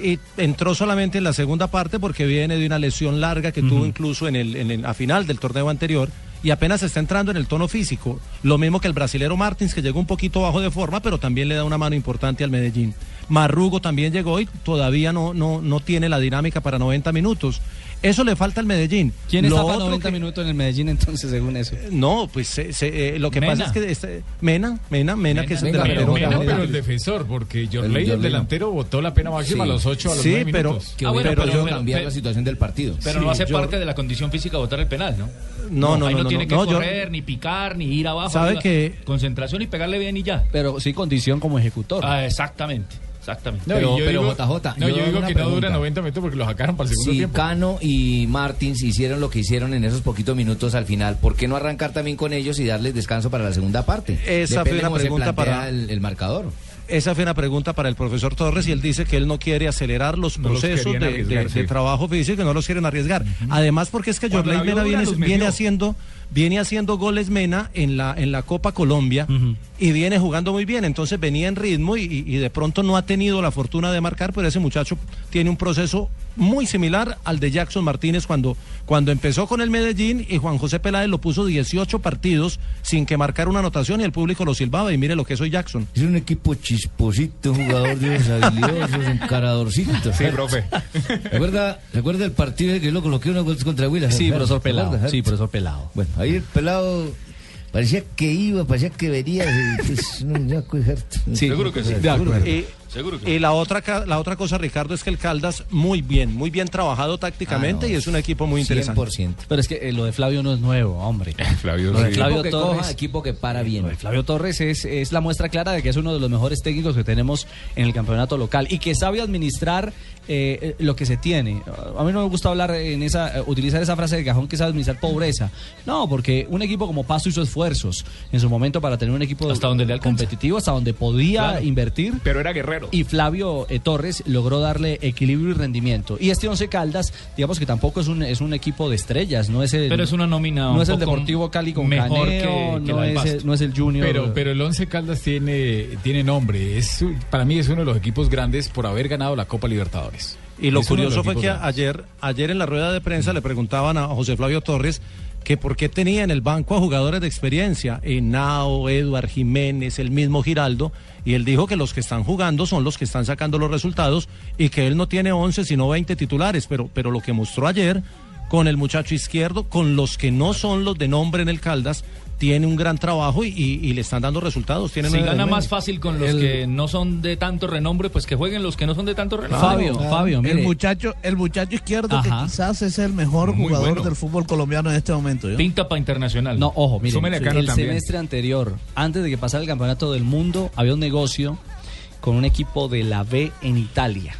Y entró solamente en la segunda parte porque viene de una lesión larga que tuvo incluso en el, en el- a final del torneo anterior y apenas está entrando en el tono físico. Lo mismo que el brasilero Martins, que llegó un poquito bajo de forma, pero también le da una mano importante al Medellín. Marrugo también llegó y todavía no, no, no tiene la dinámica para 90 minutos. Eso le falta al Medellín. ¿Quién Lo está para otro 90 que- minutos en el Medellín entonces, según eso? no, pues se- se, eh, lo que Mena. pasa es que este- Mena, Mena, Mena, que es el delantero. pero, Mena, pero el defensor, porque Jorley, El no. delantero, votó la pena máxima Sí. a los 8 a los Sí, 9 pero- minutos. que hubiera podido cambiar la situación del partido. Pero no hace yo- parte de la condición física votar el penal, ¿no? No, no, ahí no, no, no, tiene no, que no, yo- correr, ni picar, ni ir abajo. ¿Sabe que- Concentración y pegarle bien y ya. Pero sí condición como ejecutor. Ah, exactamente, exactamente. No, Pero- y yo pero digo, JJ, no, yo yo digo que no dura pregunta. 90 minutos porque lo sacaron para el segundo Si tiempo. Cano y Martins hicieron lo que hicieron en esos poquitos minutos al final, ¿por qué no arrancar también con ellos y darles descanso para la segunda parte? Esa Depende fue una pregunta para- el, el marcador. Esa fue una pregunta para el profesor Torres y él dice que él no quiere acelerar los No procesos de, trabajo físico y no los quieren arriesgar. Además, porque es que Jorley Mena viene, viene haciendo viene haciendo goles Mena en la en la Copa Colombia y viene jugando muy bien, entonces venía en ritmo y, de pronto no ha tenido la fortuna de marcar, pero ese muchacho tiene un proceso muy similar al de Jackson Martínez cuando, cuando empezó con el Medellín y Juan José Peláez lo puso 18 partidos sin que marcara una anotación y el público lo silbaba y mire lo que soy Jackson. Es un equipo chisposito, jugador de los habilidosos, encaradorcito. Sí, profe. ¿Recuerda, ¿Recuerda el partido que lo coloqué una vez contra Huila? Sí, profesor ¿Recuerda, Pelado. Sí, profesor Pelado. Bueno, ahí el pelado parecía que iba, parecía que venía. y, pues, no, ya, pues. Sí, Seguro que sí. de acuerdo. Y, Seguro y la otra ca- la otra cosa, Ricardo, es que el Caldas muy bien, muy bien trabajado tácticamente Ah, no, y es un equipo muy interesante. 100%. Pero es que eh, lo de Flavio no es nuevo, hombre. Flavio, Lo de sí. Flavio Equipo que Torres. coja, equipo que para bien. Lo de Flavio Torres es, es la muestra clara de que es uno de los mejores técnicos que tenemos en el campeonato local y que sabe administrar eh, eh, lo que se tiene. A mí no me gusta hablar en esa, eh, utilizar esa frase de cajón que sabe administrar pobreza. No, porque un equipo como Pasto hizo esfuerzos en su momento para tener un equipo Hasta donde le competitivo, hasta donde podía Claro. invertir. Pero era guerrero. Y Flavio eh, Torres logró darle equilibrio y rendimiento. Y este Once Caldas, digamos que tampoco es un, es un equipo de estrellas, no es el, Pero es una nómina no un es el Deportivo Cali con mejor Caneo, que- que no, es el, no es el Junior. Pero, pero el Once Caldas tiene, tiene nombre. Es, para mí es uno de los equipos grandes por haber ganado la Copa Libertadores. Y lo Es curioso fue que grandes. ayer, ayer en la rueda de prensa le preguntaban a José Flavio Torres que por qué tenía en el banco a jugadores de experiencia, Henao, Eduard Jiménez, el mismo Giraldo, y él dijo que los que están jugando son los que están sacando los resultados y que él no tiene 11 sino 20 titulares, pero, pero lo que mostró ayer con el muchacho izquierdo, con los que no son los de nombre en el Caldas, tiene un gran trabajo y, y- y le están dando resultados. Tiene Si gana más fácil con los El- que no son de tanto renombre, pues que jueguen los que no son de tanto renombre. Fabio, Fabio, el mire. muchacho, el muchacho izquierdo Ajá. que quizás es el mejor Muy jugador bueno. del fútbol colombiano en este momento. ¿yo? Pinta para internacional. No, ojo, mire, Súmele a Cano el también. semestre anterior, antes de que pasara el campeonato del mundo, había un negocio con un equipo de la B en Italia.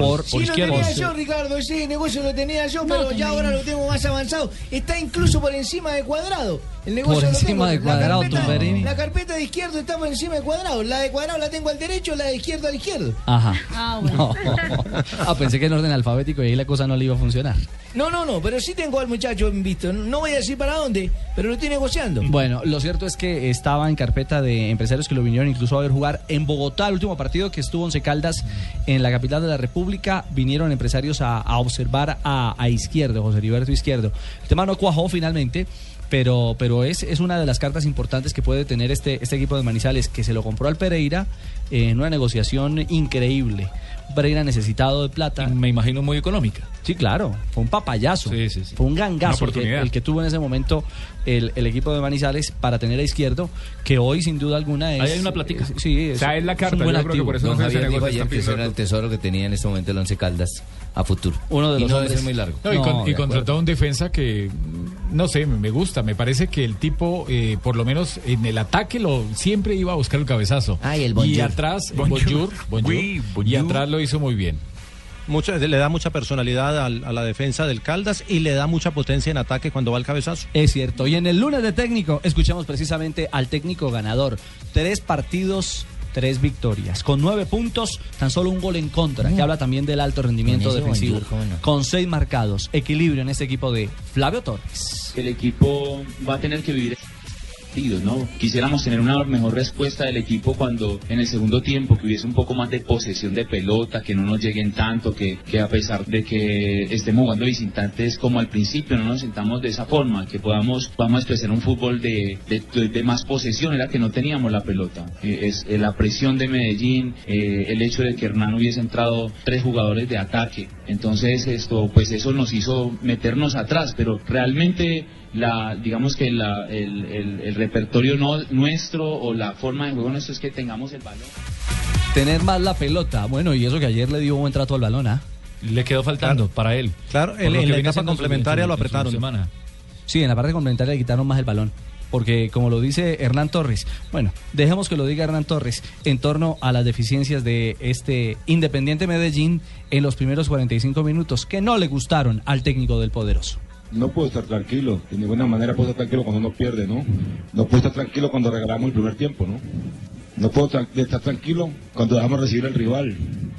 Por, Sí, por lo tenía yo, Ricardo, ese negocio lo tenía yo, pero ya ahora lo tengo más avanzado. Está incluso por encima de cuadrado. El negocio Por lo encima tengo. de La Cuadrado, carpeta- Tumberini. La carpeta de izquierdo está por encima de cuadrado. La de cuadrado la tengo al derecho, la de izquierdo al izquierdo. Ajá. Ah, bueno. No. Ah, pensé que en orden alfabético y ahí la cosa no le iba a funcionar. No, no, no, pero sí tengo al muchacho visto. No voy a decir para dónde, pero lo estoy negociando. Bueno, lo cierto es que estaba en carpeta de empresarios que lo vinieron incluso a ver jugar en Bogotá, el último partido que estuvo Once Caldas en la capital de la República. Vinieron empresarios a, observar a, a Izquierdo, José Heriberto Izquierdo. El tema no cuajó finalmente. Pero, pero es, es una de las cartas importantes que puede tener este, este equipo de Manizales, que se lo compró al Pereira eh, en una negociación increíble. Pereira necesitado de plata. Me imagino muy económica. Sí, claro, fue un papayazo. Sí, sí, sí. Fue un gangazo el que, el que tuvo en ese momento el, el equipo de Manizales para tener a Izquierdo, que hoy sin duda alguna es... Ahí hay una plática. Sí, es, O sea, es la un carta, buen yo creo que activo. por eso Don no Javier dijo ayer que ese era el tesoro que tenía en este momento el Once Caldas a futuro. Uno de y los no hombres- ser muy largo. No, y, con- No, y contrató un defensa que, mm, no sé, me gusta. Me parece que el tipo, eh, por lo menos en el ataque, lo siempre iba a buscar el cabezazo. El y bonjour. atrás, el Bonjour. bonjour, bonjour, Oui, y atrás lo hizo muy bien. Mucha- le da mucha personalidad al- a, la defensa del Caldas y le da mucha potencia en ataque cuando va al cabezazo. Es cierto. Y en el lunes de técnico escuchamos precisamente al técnico ganador. Tres partidos, tres victorias. Con nueve puntos, tan solo un gol en contra, que habla también del alto rendimiento Con defensivo. bonjour, ¿cómo no? Con seis marcados. Equilibrio en este equipo de Flavio Torres. el equipo va a tener que vivir ¿no? Quisiéramos tener una mejor respuesta del equipo cuando en el segundo tiempo que hubiese un poco más de posesión de pelota, que no nos lleguen tanto, que, a pesar de que estemos jugando visitantes como al principio, no nos sentamos de esa forma, que podamos, podamos expresar un fútbol de- de más posesión, era que no teníamos la pelota. Eh, es eh, la presión de Medellín, eh, el hecho de que Hernán hubiese entrado tres jugadores de ataque. Entonces esto, pues eso nos hizo meternos atrás, pero realmente la, digamos que la, el, el- el repertorio no, nuestro o la forma de juego nuestro es que tengamos el balón. Tener más la pelota. Bueno, y eso que ayer le dio buen trato al balón, ¿ah? Le quedó faltando para él. Claro, en, en la etapa complementaria su- lo apretaron. semana. Sí, en la parte complementaria le quitaron más el balón. Porque, como lo dice Hernán Torres, bueno, dejemos que lo diga Hernán Torres en torno a las deficiencias de este Independiente Medellín en los primeros 45 minutos que no le gustaron al técnico del Poderoso. No puedo estar tranquilo, de ninguna manera puedo estar tranquilo cuando uno pierde, ¿no? No puedo estar tranquilo cuando regalamos el primer tiempo, ¿no? No puedo estar tranquilo cuando dejamos recibir al rival.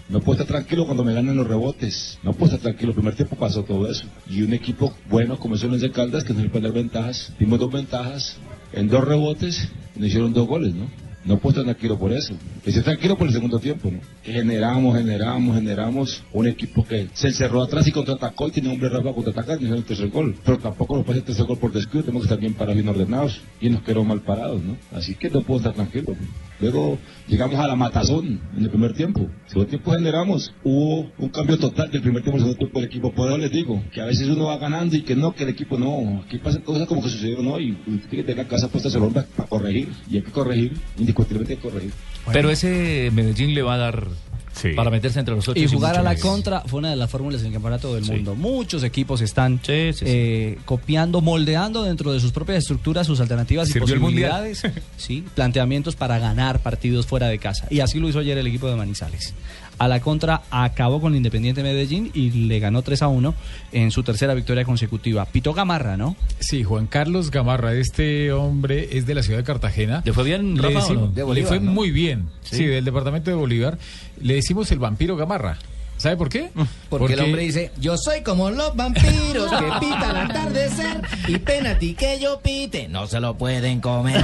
No puedo estar tranquilo cuando me ganan los rebotes. No puedo estar tranquilo. El primer tiempo pasó todo eso. Y un equipo bueno como es Once Caldas, que nos poner ventajas. Dimos dos ventajas en dos rebotes y nos hicieron dos goles, ¿no? No puedo estar tranquilo por eso. Estoy tranquilo por el segundo tiempo, ¿no? Generamos, generamos, generamos un equipo que se encerró atrás y contraatacó y tiene hombre rápido para contraatacar y hizo el tercer gol. Pero tampoco nos hacer el tercer gol por descuido, tenemos que estar bien parados, bien ordenados y nos quedamos mal parados, ¿no? Así que no puedo estar tranquilo. Luego llegamos a la matazón en el primer tiempo. Segundo tiempo generamos. Hubo un cambio total del primer tiempo al segundo tiempo equipo. Por eso les digo que a veces uno va ganando y que no, que el equipo no. Aquí pasan cosas como que sucedieron hoy. Y tiene que tener la casa puesta el hombro para corregir. Y hay que corregir. Indiscutiblemente. Pero ese Medellín le va a dar para meterse entre los ocho. Y jugar a la más. contra fue una de las fórmulas del campeonato del mundo. Muchos equipos están eh, copiando, moldeando dentro de sus propias estructuras sus alternativas y el posibilidades, sí, planteamientos para ganar partidos fuera de casa. Y así lo hizo ayer el equipo de Manizales. A la contra acabó con Independiente Medellín y le ganó 3 a 1 en su tercera victoria consecutiva. Pito Gamarra, ¿no? Sí, Juan Carlos Gamarra, este hombre es de la ciudad de Cartagena. ¿Le fue bien, Le, Rafa, o decimos- no? le De Bolívar, fue ¿no? muy bien. Sí. Sí. del departamento de Bolívar. Le decimos el vampiro Gamarra. ¿Sabe por qué? Porque el hombre dice, yo soy como los vampiros que pitan al atardecer y pena a ti que yo pite, no se lo pueden comer.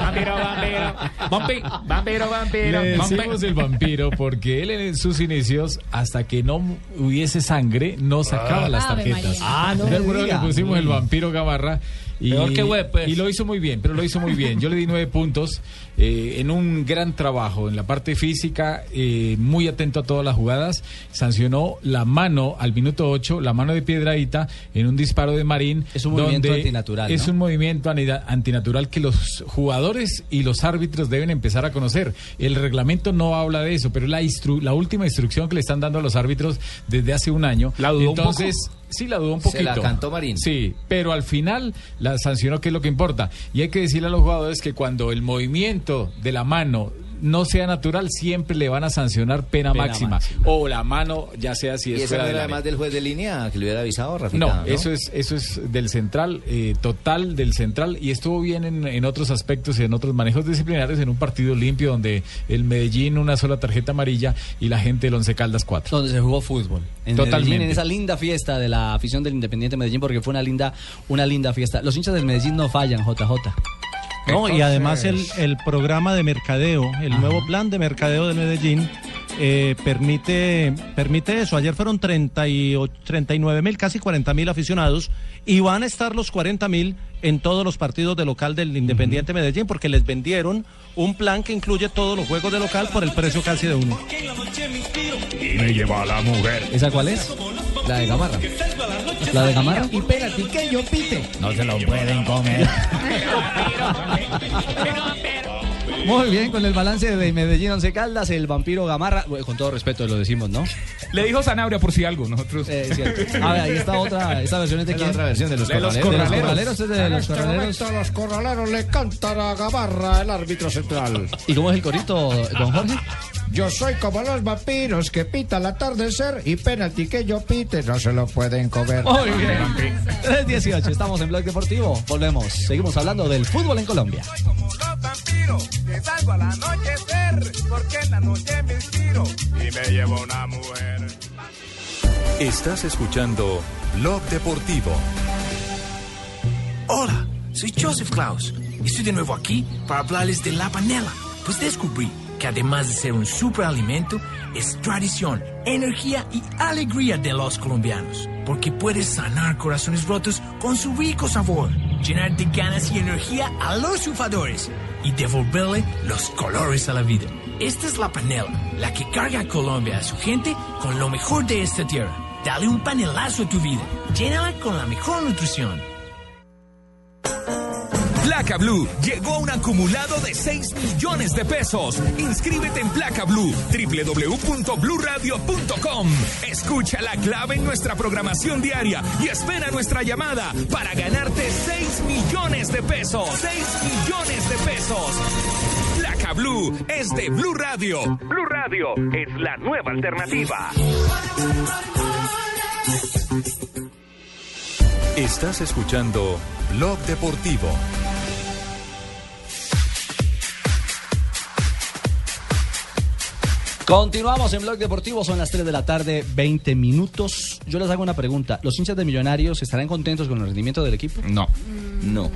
Vampiro, vampiro. Vampi- Vampiro, vampiro. Le vampiro. decimos el vampiro porque él en sus inicios, hasta que no hubiese sangre, no sacaba Ah. las tarjetas. Ah, no le pusimos el vampiro Gamarra. Y, Peor que web, pues. y lo hizo muy bien, pero lo hizo muy bien. Yo le di nueve puntos eh, en un gran trabajo en la parte física, eh, muy atento a todas las jugadas. Sancionó la mano al minuto 8, la mano de Piedradita en un disparo de Marín. Es un movimiento donde antinatural, Es un movimiento antinatural que los jugadores y los árbitros deben empezar a conocer. El reglamento no habla de eso, pero es la, instru- la última instrucción que le están dando a los árbitros desde hace un año. ¿La dudó un Entonces, poco? sí, la dudó un Se poquito. la cantó Marín. Sí, pero al final la sancionó, que es lo que importa. Y hay que decirle a los jugadores que cuando el movimiento de la mano no sea natural, siempre le van a sancionar pena, Pena máxima. máxima. O la mano, ya sea si ¿Y es eso fuera no del era además del juez de línea que le hubiera avisado, Rafita? No, eso es eso es del central, eh, total del central, y estuvo bien en, en otros aspectos y en otros manejos disciplinarios en un partido limpio donde el Medellín una sola tarjeta amarilla y la gente del Once Caldas cuatro. Donde se jugó fútbol. En Totalmente. Medellín, en esa linda fiesta de la afición del Independiente Medellín, porque fue una linda, una linda fiesta. Los hinchas del Medellín no fallan, JJ. No, y además el, el programa de mercadeo, el Ajá. nuevo plan de mercadeo de Medellín eh, permite, permite eso. Ayer fueron 38 39 mil, casi 40 mil aficionados y van a estar los 40 mil en todos los partidos de local del Independiente Medellín porque les vendieron un plan que incluye todos los juegos de local por el precio casi de uno. Y me lleva a la mujer. ¿Esa cuál es? La de Gamarra. ¿La de Gamarra? Y pégate que yo pite. No se lo pueden comer. Muy bien, con el balance de Medellín Once Caldas, el vampiro Gamarra, bueno, con todo respeto lo decimos, ¿no? Le dijo Zanabria por si algo, nosotros. Eh, cierto. A ver, ahí está otra, esta versión es de quién? otra versión de los De los corraleros. corraleros, es de En los este corraleros. momento los corraleros le cantan a Gamarra, el árbitro central. ¿Y cómo es el corito, don Jorge? Yo soy como los vampiros que pita al atardecer y penalti que yo pite no se lo pueden comer. Muy bien. 3.18, estamos en Blog Deportivo. Volvemos. Seguimos hablando del fútbol en Colombia. Salgo al anochecer, porque en la noche me inspiro y me llevo una mujer. Estás escuchando Blog Deportivo. Hola, soy Joseph Klaus y estoy de nuevo aquí para hablarles de la panela. Pues descubrí que además de ser un superalimento, es tradición, energía y alegría de los colombianos. Porque puedes sanar corazones rotos con su rico sabor, llenar de ganas y energía a los sufadores y devolverle los colores a la vida. Esta es la panela, la que carga a Colombia a su gente con lo mejor de esta tierra. Dale un panelazo a tu vida, llénala con la mejor nutrición. Placa Blue llegó a un acumulado de 6 millones de pesos. Inscríbete en Placa Blue, www.bluradio.com. Escucha la clave en nuestra programación diaria y espera nuestra llamada para ganarte 6 millones de pesos. 6 millones de pesos. Placa Blue es de Blue Radio. Blue Radio es la nueva alternativa. Estás escuchando Blog Deportivo. Continuamos en Blog Deportivo, son las 3 de la tarde, 20 minutos. Yo les hago una pregunta. ¿Los hinchas de Millonarios estarán contentos con el rendimiento del equipo? No. No.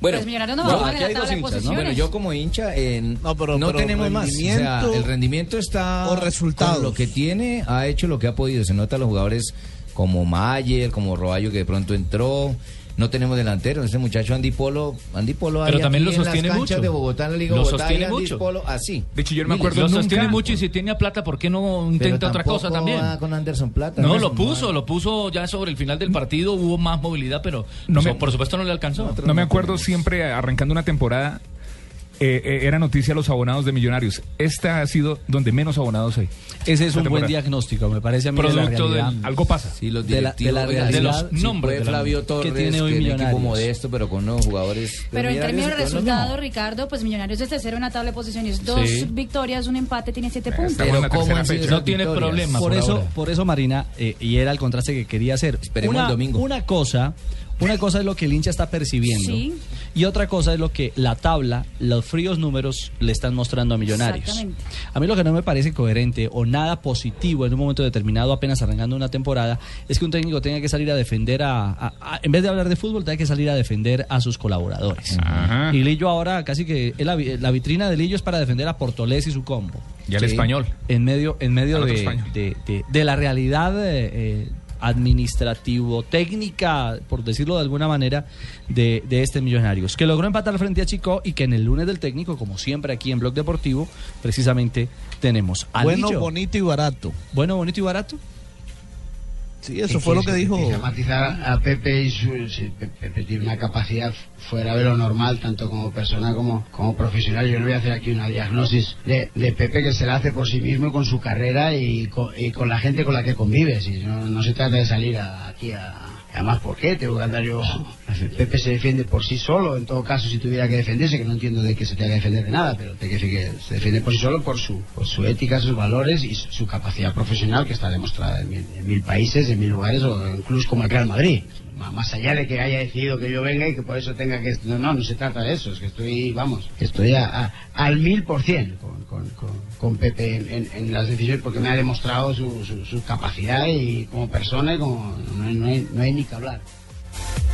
Bueno, Pues Millonarios no en la tabla de posiciones. Bueno, yo como hincha en- no, pero tenemos más. O sea, el rendimiento está o resultados. con lo que tiene, ha hecho lo que ha podido. Se nota a los jugadores como Mayer, como Roballo que de pronto entró. No tenemos delantero, ese muchacho Andy Polo, Andy Polo Pero también lo en las sostiene mucho. de Bogotá, en la Liga Lo Bogotá, sostiene Andy mucho. Polo así. De hecho, yo no me acuerdo Lo nunca. sostiene mucho y si tiene a plata, ¿por qué no intenta otra cosa también? va con Anderson Plata. No, Anderson lo puso, lo puso ya sobre el final del partido, hubo más movilidad, pero No so- me- por supuesto no le alcanzó. No me acuerdo siempre arrancando una temporada. Eh, eh, era noticia los abonados de Millonarios. Esta ha sido donde menos abonados hay. Ese es un buen diagnóstico, me parece a mí. de la Producto realidad. del- algo pasa. Sí, los de la, de la si fue Flavio Torres, que tiene hoy que Millonarios. modesto, pero con unos jugadores. Pero en términos de resultados, Ricardo, pues Millonarios es tercero en la tabla de posiciones. Dos Sí. victorias, un empate, tiene siete puntos. Pero ¿cómo han sido esas No tiene victorias? problema Por por eso, ahora. por eso Marina, eh, y era el contraste que quería hacer. Esperemos una, el domingo. Una cosa, una cosa es lo que el hincha está percibiendo. Sí. Y otra cosa es lo que la tabla, los fríos números le están mostrando a Millonarios. Exactamente. A mí lo que no me parece coherente o nada positivo en un momento determinado, apenas arrancando una temporada, es que un técnico tenga que salir a defender a, a- a- en vez de hablar de fútbol, tenga que salir a defender a sus colaboradores. Ajá. Y Lillo ahora casi que la, vi- la vitrina de Lillo es para defender a Portolés y su combo. Y al Sí. español. En medio, en medio de- de- de la realidad eh, eh, administrativo, técnica, por decirlo de alguna manera, de, de este Millonarios, que logró empatar frente a Chico y que en el lunes del técnico, como siempre aquí en Blog Deportivo, precisamente tenemos a Bueno, bonito y barato. Bueno, bonito y barato. Sí, eso fue lo que dijo. Matizar a Pepe y su, Pe- Pepe tiene una capacidad fuera de lo normal, tanto como persona como, como profesional. Yo no voy a hacer aquí una diagnosis de, de Pepe que se la hace por sí mismo con su carrera y con, y con la gente con la que convive. Si no, no se trata de salir a- aquí a... Además, ¿por qué? Tengo que andar yo... Pepe se defiende por sí solo, en todo caso, si tuviera que defenderse, que no entiendo de que se tenga que defender de nada, pero que se defiende por sí solo por su, por su ética, sus valores y su, capacidad profesional que está demostrada en mil, en mil países, en mil lugares o incluso como el Real Madrid. Más allá de que haya decidido que yo venga y que por eso tenga que... No, no, no se trata de eso, es que estoy, vamos, estoy a- al mil por cien con, con, con, con Pepe en, las decisiones porque me ha demostrado su, su, su capacidad y como persona. No no no hay ni que hablar.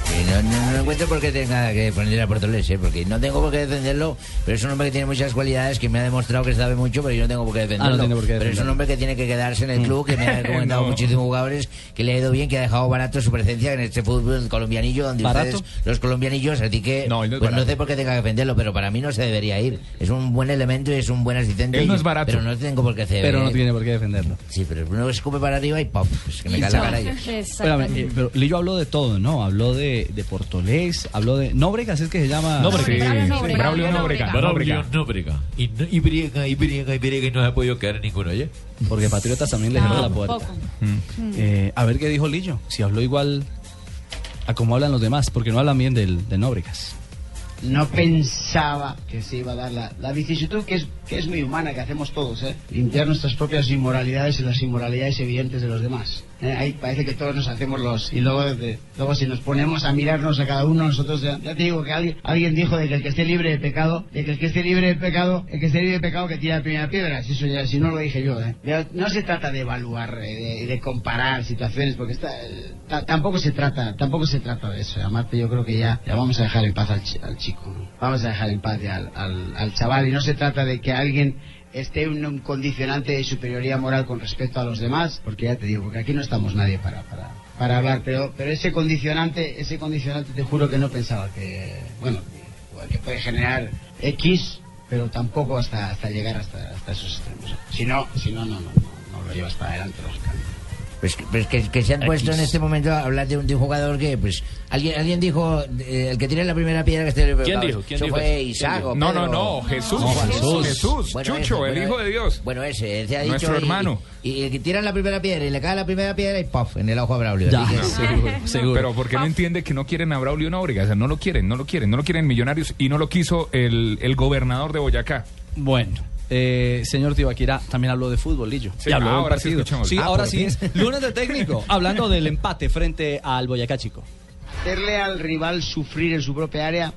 Y no, no, no encuentro por qué tenga que poner a Portoles, ¿eh? porque no tengo por qué defenderlo, pero es un hombre que tiene muchas cualidades, que me ha demostrado que sabe mucho, pero yo no tengo por qué defenderlo. Ah, no tiene por qué pero es un defenderlo. hombre que tiene que quedarse en el club, que me ha comentado No. muchísimos jugadores, que le ha ido bien, que ha dejado barato su presencia en este fútbol colombianillo, donde ¿Barato? ustedes, los colombianillos, así que No, pues no sé por qué tenga que defenderlo, pero para mí no se debería ir. Es un buen elemento y es un buen asistente. Él no es barato. Pero no tengo por qué hacer. Pero no tiene por qué defenderlo. Sí, pero uno escupe para arriba y pop, pues que me cae la cara yo. Espérame, eh, pero Lillo habló de todo, ¿no? Habló de, de Portolés, habló de Nóbregas, es que se llama. Nóbrega. Sí, Nóbrega. Braulio Nóbrega. Braulio Nóbrega. Y, no- y briega, y briega, y briega, y no se ha podido quedar ninguno, ¿oye? Porque Patriotas también le cerró la puerta. Mm. Eh, a ver qué dijo Lillo, si habló igual a cómo hablan los demás, porque no hablan bien del, de Nóbregas. no pensaba que se iba a dar la, la vicisitud que es, que es muy humana, que hacemos todos, ¿eh? limpiar nuestras propias inmoralidades y las inmoralidades evidentes de los demás. ¿Eh? Ahí parece que todos nos hacemos los... Y luego, de- luego si nos ponemos a mirarnos a cada uno, nosotros ya, te digo que alguien, alguien dijo de que el que esté libre de pecado, de que el que esté libre de pecado, el que esté libre de pecado que tira la primera piedra. Si, eso ya, si no lo dije yo, ¿eh? No se trata de evaluar, eh, de, de comparar situaciones, porque está, eh, ta- tampoco se trata, tampoco se trata de eso. Amarte, yo creo que ya, ya vamos a dejar en paz al, chi- al chico, vamos a dejar en paz al, al chaval y no se trata de que alguien esté un condicionante de superioridad moral con respecto a los demás, porque ya te digo, porque aquí no estamos nadie para, para, para hablar, pero, pero ese condicionante, ese condicionante te juro que no pensaba que, bueno, que, puede generar X, pero tampoco hasta, hasta llegar hasta, hasta esos extremos. Si no, si no, no, no, no, no lo llevas para adelante, lógicamente. Pues, que- pues que, que se han puesto en este momento a hablar de un, de un jugador que, pues, alguien alguien dijo, eh, el que tire la primera piedra que esté... ¿Quién dijo? ¿Quién Eso dijo fue eso? Isaac ¿Quién o dijo? No, no, no, Jesús. No, Jesús, Jesús, Chucho, el Hijo de Dios. Bueno, ese, ese ha dicho... Nuestro y- hermano. Y, el que tira la primera piedra y le cae la primera piedra y ¡puff! en el ojo a Braulio. Ya, seguro, seguro. Pero porque no entiende que no quieren a Braulio Nóbrega, o sea, no lo quieren, no lo quieren, no lo quieren millonarios y no lo quiso el, el gobernador de Boyacá. Bueno. Eh, señor Tibaquira también habló de fútbol, Lillo. Sí, Y habló ahora sí partido. escuchamos. Sí, Ah, ahora sí es lunes de técnico, hablando del empate frente al Boyacá Chico. hacerle al rival sufrir en su propia área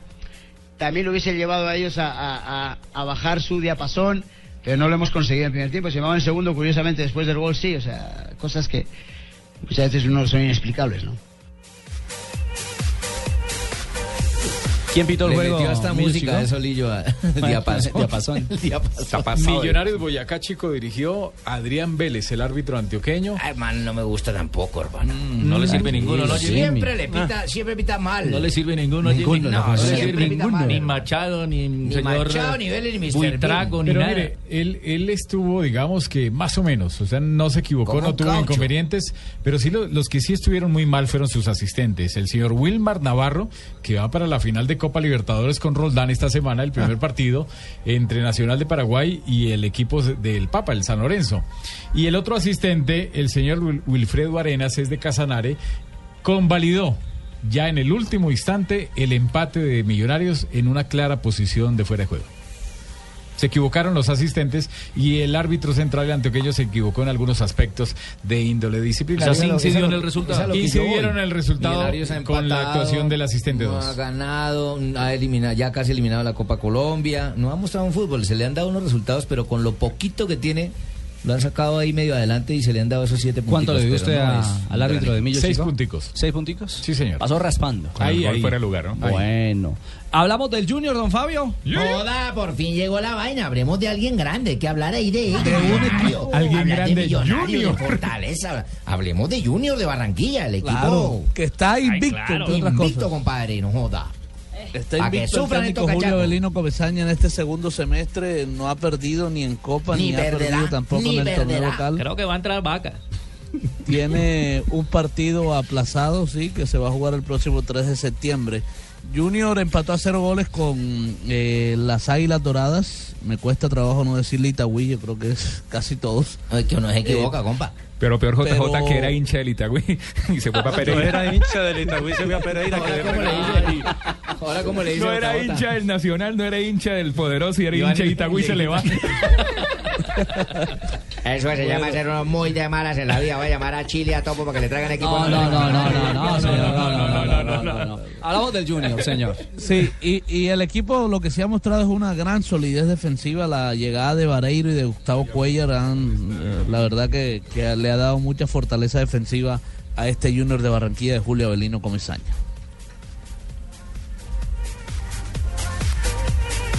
también lo hubiese llevado a ellos a, a- a- a bajar su diapasón, pero no lo hemos conseguido en primer tiempo. Se llevaba en segundo, curiosamente, después del gol, sí. O sea, cosas que muchas veces uno son inexplicables, ¿no? ¿Quién pitó el Le juego? metió música de Solillo a diapasón. Diapasón. Millonarios Boyacá Chico dirigió Adrián Vélez, el árbitro antioqueño. Ay, man, no me gusta tampoco, hermano. no le sirve ninguno, ¿no? Siempre le pita, siempre pita mal. No le sirve ninguno, no, no, le siempre sirve ninguno. Ni Machado, ni, Ni señor Machado, ni Vélez, ni Mr. Buitrago, ni Pero nada. mire, él, él estuvo, digamos que más o menos, o sea, no se equivocó, no tuvo caucho. inconvenientes, pero sí lo- los que sí estuvieron muy mal fueron sus asistentes. El señor Wilmar Navarro, que va para la final de Copa Libertadores con Roldán esta semana, el primer partido entre Nacional de Paraguay y el equipo del Papa, el San Lorenzo. Y el otro asistente, el señor Wil- Wilfredo Arenas, es de Casanare, convalidó ya en el último instante el empate de Millonarios en una clara posición de fuera de juego. Se equivocaron los asistentes y el árbitro central antioqueño se equivocó en algunos aspectos de índole disciplinaria. O sea, sí incidió en el resultado. El con la actuación del asistente no 2. ha ganado, ha eliminado, ya casi eliminado la Copa Colombia. No ha mostrado un fútbol. Se le han dado unos resultados, pero con lo poquito que tiene, lo han sacado ahí medio adelante y se le han dado esos siete puntos. ¿Cuánto le dio usted a- al árbitro de Millo Seis Chico? punticos. ¿Seis punticos? Sí, señor. Pasó raspando. Con el gol fuera de lugar, ¿no? Bueno. Hablamos del Junior, don Fabio. Joda, por fin llegó la vaina. Hablemos de alguien grande, que hablar ahí de De un equipo. Alguien Hablar grande, de Millonarios, Junior. de Fortaleza. Hablemos de Junior de Barranquilla, el equipo. Claro, que está invicto, entre otras Invicto, compadre, no joda. Está invicto el técnico Julio cachacos. Avelino Comesaña en este segundo semestre. No ha perdido ni en Copa, ni, Ni ha perdido tampoco ni en el torneo local. Creo que va a entrar vaca. Tiene un partido aplazado, sí, que se va a jugar el próximo 3 de septiembre. Junior empató a cero goles con eh, las Águilas Doradas. Me cuesta trabajo no decirle Itagüí, yo creo que es casi todos. Es que uno se equivoca, Eh, compa. Pero peor JJ Pero- que era hincha del Itagüí y se fue para No Pereira. era hincha del Itagüí, se fue a Pereira. que le Ahora, ¿cómo le dice No era hincha del Nacional, no era hincha del Poderoso y era Iván hincha de Itagüí y se le va. Eso se llama ser uno muy de malas en la vida. Voy a llamar a Chile a Topo para que le traigan equipo. No, no, no, no, no, no, señor. No, no, no, no, no, no, no. Hablamos del Junior, señor. Sí, y, y el equipo lo que se ha mostrado es una gran solidez defensiva. La llegada de Vareiro y de Gustavo Cuellar han, eh, la verdad que, que le le ha dado mucha fortaleza defensiva a este Junior de Barranquilla de Julio Avelino Comesaña.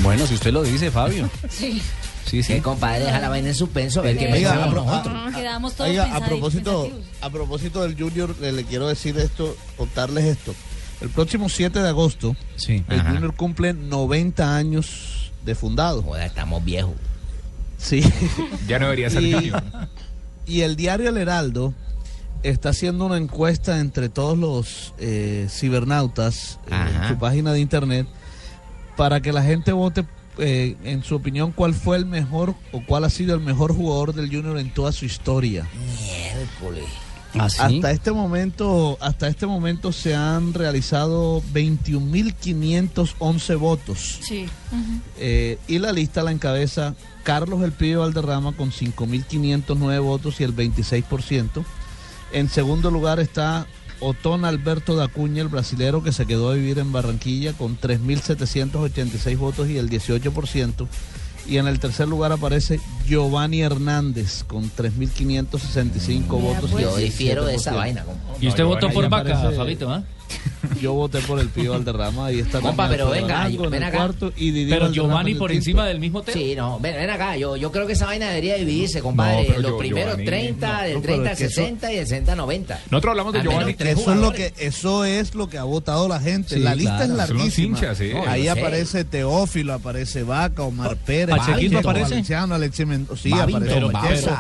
Bueno, si usted lo dice, Fabio. sí. Sí, sí. Eh, compadre, deja la vaina en suspenso. Ver qué oiga, a. Quedamos todos a propósito, a propósito del Junior, le, quiero decir esto, contarles esto. El próximo 7 de agosto, el Junior cumple 90 años de fundado. Joder, estamos viejos. Sí. ya no debería ser y, y el diario El Heraldo está haciendo una encuesta entre todos los eh, cibernautas en su página de internet para que la gente vote eh, en su opinión cuál fue el mejor o cuál ha sido el mejor jugador del Junior en toda su historia. Miércoles. ¿Ah, Hasta este momento, hasta este momento se han realizado 21.511 votos. Sí. Eh, y la lista la encabeza Carlos El Pibe Valderrama con 5.509 votos y el 26%. En segundo lugar está Otón Alberto Dacuña, el brasilero que se quedó a vivir en Barranquilla con 3.786 votos y el 18%. Y en el tercer lugar aparece Giovanni Hernández con 3.565 votos. y Yo difiero de esa 17%. vaina. ¿Y usted votó por Vaca, Fabito, ah? Yo voté por el Pío Valderrama. Ahí está Compa, también pero venga, Arango en ven acá. cuarto y Didi Pero Valderrama Giovanni por encima del mismo tema. Sí, no, ven, ven acá, yo, yo creo que esa vaina debería dividirse, compadre. pero los yo- primeros Giovanni, 30, no, del no, 30 pero al es que eso- 60 y del 60 al 90. Nosotros hablamos de Giovanni. Eso es lo que eso es lo que ha votado la gente. Sí, la lista claro. es larguísima. hinchas, sí. No, ahí sé. aparece Teófilo, aparece Vaca, Omar Pérez, ¿Pachequito Pacheco aparece? Valenciano, Alexis Mendoza, sí, aparece.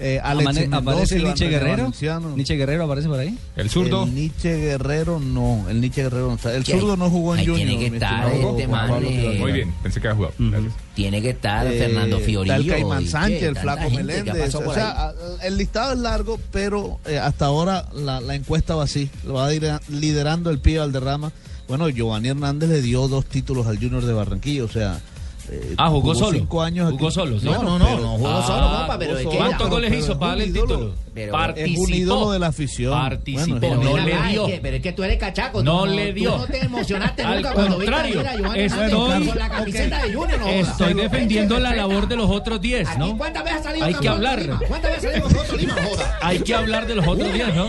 Eh, Alexis Amane- Mendoza, ¿Aparece el Nietzsche Guerrero? Valenciano. ¿Nietzsche Guerrero aparece por ahí? El zurdo. El Nietzsche Guerrero no, el Nietzsche Guerrero no está. El zurdo no jugó en ahí Junior. tiene que mi estar estimado este Juan man, Pablo eh. Muy bien, pensé que había jugado. Gracias. Tiene que estar Eh, Fernando está Fiorillo. el Caimán y, Sánchez, che, el tanta Flaco gente que Meléndez. O por sea, a- el listado es largo, pero eh, hasta ahora la, la encuesta va así. Lo va lidera- liderando el Pío Valderrama. Bueno, Giovanni Hernández le dio dos títulos al Junior de Barranquilla, o sea. Eh, Ah, jugó solo. cinco años Jugó solo. No, no, no, pero- no jugó Ah, solo, compa, pero es que ¿Cuántos pero- goles pero hizo es para darle el título? Pero- Es un ídolo de la afición. Participó. Bueno, no le acá, dio. es que- pero es que tú eres cachaco. No tú le dio. Tú no te emocionaste Al nunca cuando viste contrario, ayer a Giovanni estoy- Hernández con la camiseta de Junior. no jodas. Estoy defendiendo la labor de los otros 10, Aquí, ¿no? ¿Cuántas veces ha salido Hay que hablar. Hay que hablar de los otros 10, ¿no?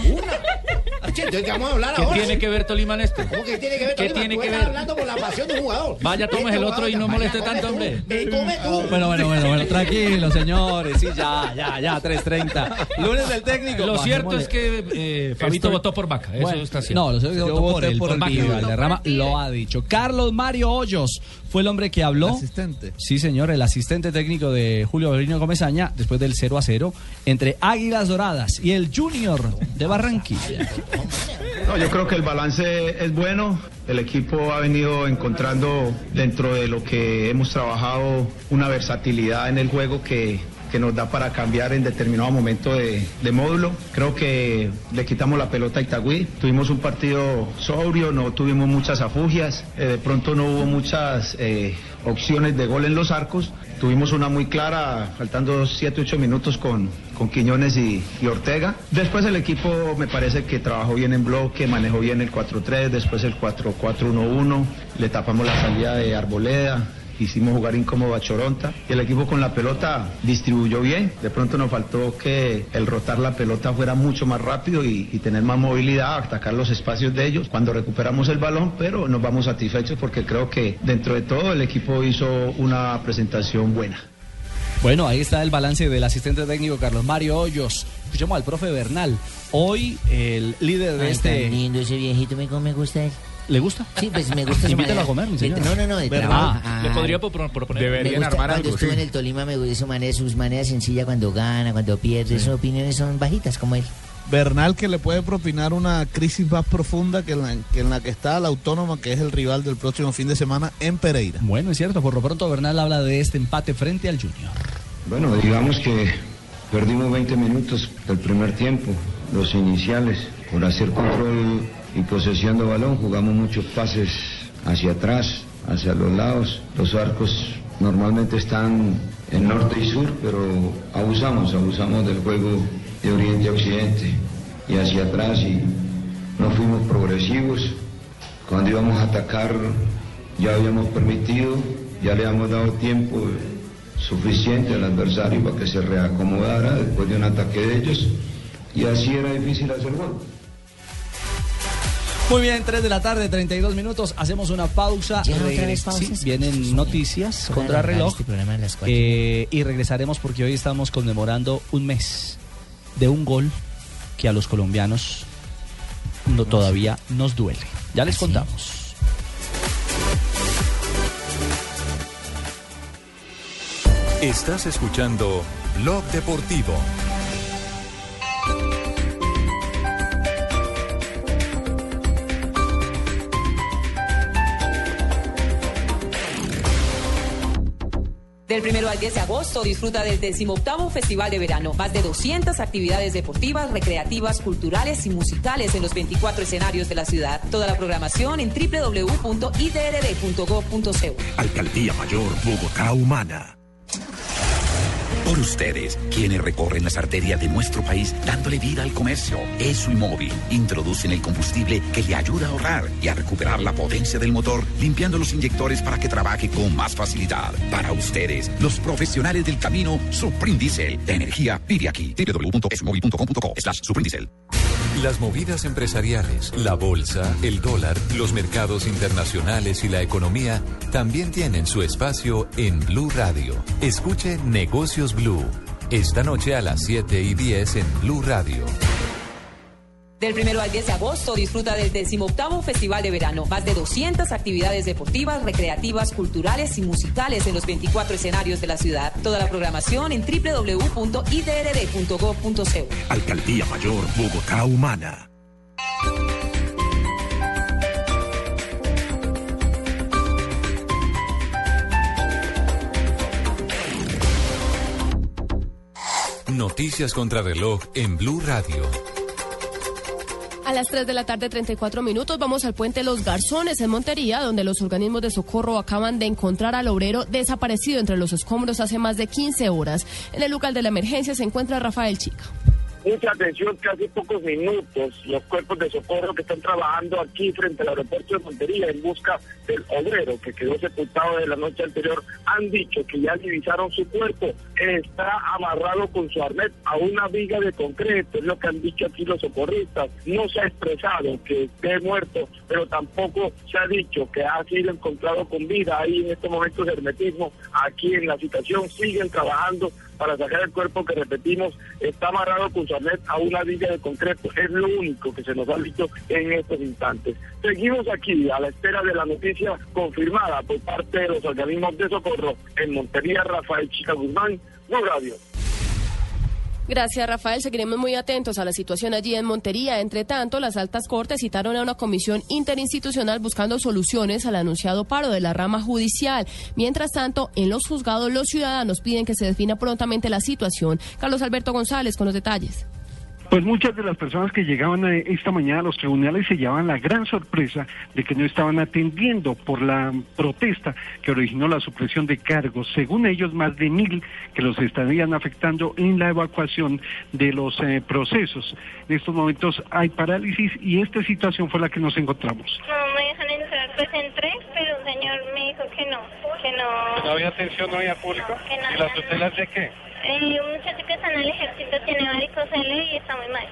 Entonces, ¿qué vamos a hablar ¿Qué ahora? tiene que ver Tolima en esto? ¿Cómo que tiene que ver ¿Qué Tolima? tiene Tú que estás ver? hablando por la pasión de un jugador. Vaya, tomes Este el otro y no moleste vaya, tanto, hombre. tú. Ve y come tú. Bueno, bueno, bueno, bueno, tranquilo, señores. Sí, ya, ya, ya, 3.30. Lunes del técnico. Lo cierto es que eh, Fabito Estoy- votó por Vaca, eso Bueno, está cierto. No, lo sé que Yo votó por el, por lo ha dicho. Carlos Mario Hoyos fue el hombre que habló. asistente. Sí, señor, el asistente técnico de Julio Avelino Comesaña después del 0 a 0 entre Águilas Doradas y el Junior de Barranquilla. No, yo creo que el balance es bueno. El equipo ha venido encontrando dentro de lo que hemos trabajado una versatilidad en el juego que, que nos da para cambiar en determinado momento de, módulo. Creo que le quitamos la pelota a Itagüí. Tuvimos un partido sobrio, no tuvimos muchas afugias, eh, de pronto no hubo muchas eh, opciones de gol en los arcos. Tuvimos una muy clara, faltando 7, 8 minutos con, con Quiñones y Ortega. Después el equipo me parece que trabajó bien en bloque, manejó bien el 4-3, después el 4-4-1-1, le tapamos la salida de Arboleda, hicimos jugar incómodo a Choronta y el equipo con la pelota distribuyó bien. De pronto nos faltó que el rotar la pelota fuera mucho más rápido y, y tener más movilidad, atacar los espacios de ellos cuando recuperamos el balón, pero nos vamos satisfechos porque creo que dentro de todo el equipo hizo una presentación buena. Bueno, ahí está el balance del asistente técnico Carlos Mario Hoyos. Escuchemos al profe Bernal. Hoy el líder de Ay, este... tan lindo ese viejito, me, me gusta él. ¿Le gusta? Sí, pues me gusta manera. a comer, mi De- señor. No, no, no, trabajo. Ah, Le podría propor- proponer. me gusta, cuando estuve en el Tolima me gusta su manera, sus maneras sencillas cuando gana, cuando pierde, sus opiniones son bajitas como él. Bernal que le puede propinar una crisis más profunda que en, la, que en la que está la Autónoma, que es el rival del próximo fin de semana en Pereira. Bueno, es cierto, por lo pronto Bernal habla de este empate frente al Junior. Bueno, digamos que perdimos 20 minutos del primer tiempo, los iniciales, por hacer control y posesión de balón. Jugamos muchos pases hacia atrás, hacia los lados. Los arcos normalmente están en norte y sur, pero abusamos, abusamos del juego de oriente a occidente y hacia atrás y no fuimos progresivos. Cuando íbamos a atacar ya habíamos permitido, ya le habíamos dado tiempo suficiente al adversario para que se reacomodara después de un ataque de ellos y así era difícil hacer gol. Muy bien, 3 de la tarde, 32 minutos. Hacemos una pausa. Ya, sí, vienen noticias contra reloj. este. Eh, y regresaremos porque hoy estamos conmemorando un mes de un gol que a los colombianos no, todavía nos duele. Ya les contamos. Estás escuchando Blog Deportivo. Del 1 al 10 de agosto disfruta del 18 Festival de Verano. Más de 200 actividades deportivas, recreativas, culturales y musicales en los 24 escenarios de la ciudad. Toda la programación en www.idrd.gov.co. Alcaldía Mayor Bogotá Humana. Por ustedes, quienes recorren las arterias de nuestro país dándole vida al comercio. ESO y móvil introducen el combustible que le ayuda a ahorrar y a recuperar la potencia del motor, limpiando los inyectores para que trabaje con más facilidad. Para ustedes, los profesionales del camino, Supreme Diesel. De energía, pide aquí. www.esomóvil.com.co slash Supreme Diesel. Las movidas empresariales, la bolsa, el dólar, los mercados internacionales y la economía también tienen su espacio en Blue Radio. Escuche Negocios Blue. Esta noche a las 7 y 10 en Blue Radio. Del 1 al 10 de agosto disfruta del 18 Festival de Verano. Más de 200 actividades deportivas, recreativas, culturales y musicales en los 24 escenarios de la ciudad. Toda la programación en www.idrd.gov.co. Alcaldía Mayor Bogotá Humana. Noticias contra reloj en Blue Radio. A las 3 de la tarde, 34 minutos, vamos al puente Los Garzones en Montería, donde los organismos de socorro acaban de encontrar al obrero desaparecido entre los escombros hace más de 15 horas. En el lugar de la emergencia se encuentra Rafael Chica. Mucha atención que hace pocos minutos los cuerpos de socorro que están trabajando aquí frente al aeropuerto de Montería en busca del obrero que quedó sepultado de la noche anterior han dicho que ya divisaron su cuerpo. Está amarrado con su arnés a una viga de concreto, es lo que han dicho aquí los socorristas. No se ha expresado que esté muerto, pero tampoco se ha dicho que ha sido encontrado con vida. Ahí en estos momentos de hermetismo, aquí en la situación, siguen trabajando para sacar el cuerpo que repetimos está amarrado con su a una villa de concreto. Es lo único que se nos ha dicho en estos instantes. Seguimos aquí a la espera de la noticia confirmada por parte de los organismos de socorro en Montería, Rafael Chica Guzmán, Blue Radio. Gracias, Rafael. Seguiremos muy atentos a la situación allí en Montería. Entre tanto, las altas cortes citaron a una comisión interinstitucional buscando soluciones al anunciado paro de la rama judicial. Mientras tanto, en los juzgados, los ciudadanos piden que se defina prontamente la situación. Carlos Alberto González con los detalles. Pues muchas de las personas que llegaban a esta mañana a los tribunales se llevaban la gran sorpresa de que no estaban atendiendo por la protesta que originó la supresión de cargos. Según ellos, más de mil que los estarían afectando en la evacuación de los eh, procesos. En estos momentos hay parálisis y esta situación fue la que nos encontramos. No me dejan entrar, pues entré, pero un señor me dijo que no, que no. ¿No había atención, no había público? Que no ¿Y las tutelas de qué? Eh, un muchacho que está en el ejército tiene varicocele y está muy mal.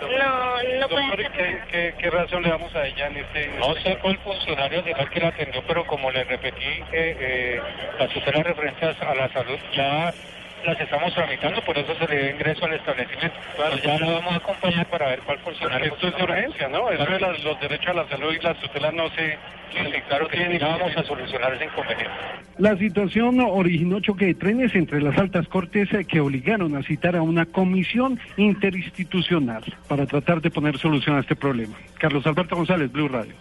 No, no puede Doctor, hacer ¿qué, qué, qué razón le damos a ella en este...? No sé, el funcionario general que la atendió, pero como le repetí, que eh, las referentes a la salud ya las estamos tramitando, por eso se le dio ingreso al establecimiento. Claro, ya la vamos a acompañar para ver cuál funcionario... Esto es de urgencia, ¿no? Eso de las- los derechos a la salud y las tutelas no se... Sí, claro que sí, vamos a solucionar ese inconveniente. La situación originó choque de trenes entre las altas cortes que obligaron a citar a una comisión interinstitucional para tratar de poner solución a este problema. Carlos Alberto González, Blue Radio.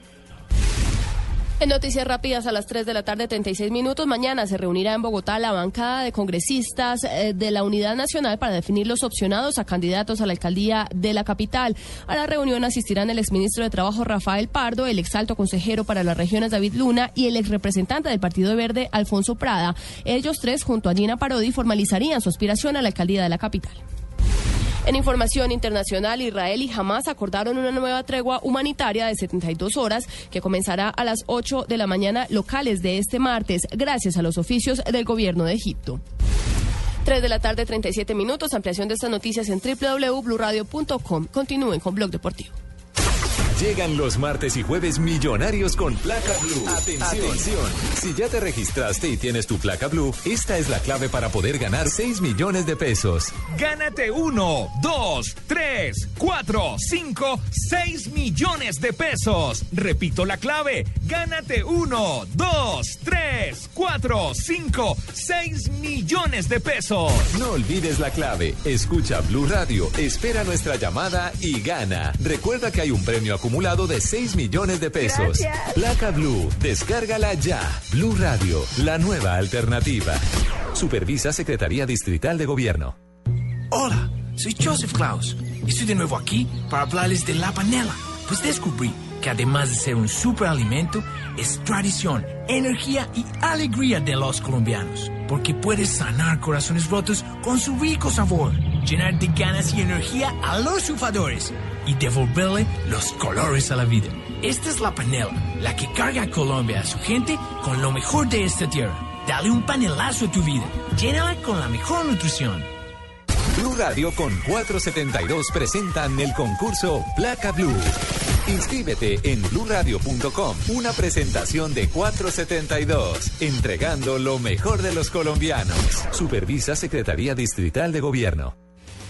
En noticias rápidas a las 3 de la tarde, 36 minutos. Mañana se reunirá en Bogotá la bancada de congresistas eh, de la Unidad Nacional para definir los opcionados a candidatos a la alcaldía de la capital. A la reunión asistirán el exministro de Trabajo Rafael Pardo, el exalto consejero para las regiones David Luna y el exrepresentante del Partido Verde Alfonso Prada. Ellos tres, junto a Gina Parodi, formalizarían su aspiración a la alcaldía de la capital. En información internacional, Israel y Hamas acordaron una nueva tregua humanitaria de 72 horas que comenzará a las 8 de la mañana locales de este martes, gracias a los oficios del gobierno de Egipto. 3 de la tarde, 37 minutos. Ampliación de estas noticias en www.bluradio.com. Continúen con Blog Deportivo. Llegan los martes y jueves millonarios con placa blue. Atención. Si ya te registraste y tienes tu placa blue, esta es la clave para poder ganar 6 millones de pesos. Gánate uno, dos, tres, cuatro, cinco, seis millones de pesos. Repito la clave. Gánate uno, dos, tres, cuatro, cinco, seis millones de pesos. No olvides la clave. Escucha Blue Radio, espera nuestra llamada y gana. Recuerda que hay un premio acumulado de 6 millones de pesos. Gracias. Placa Blue, descárgala ya. Blue Radio, la nueva alternativa. Supervisa Secretaría Distrital de Gobierno. Hola, soy Joseph Klaus y estoy de nuevo aquí para hablarles de la panela. Pues descubrí que además de ser un superalimento, es tradición, energía y alegría de los colombianos. Porque puedes sanar corazones rotos con su rico sabor, llenar de ganas y energía a los sufadores y devolverle los colores a la vida. Esta es la panela, la que carga a Colombia a su gente con lo mejor de esta tierra. Dale un panelazo a tu vida. Llénala con la mejor nutrición. Blue Radio con 472 presentan el concurso Placa Blue. Inscríbete en bluradio.com. Una presentación de 472, entregando lo mejor de los colombianos. Supervisa Secretaría Distrital de Gobierno.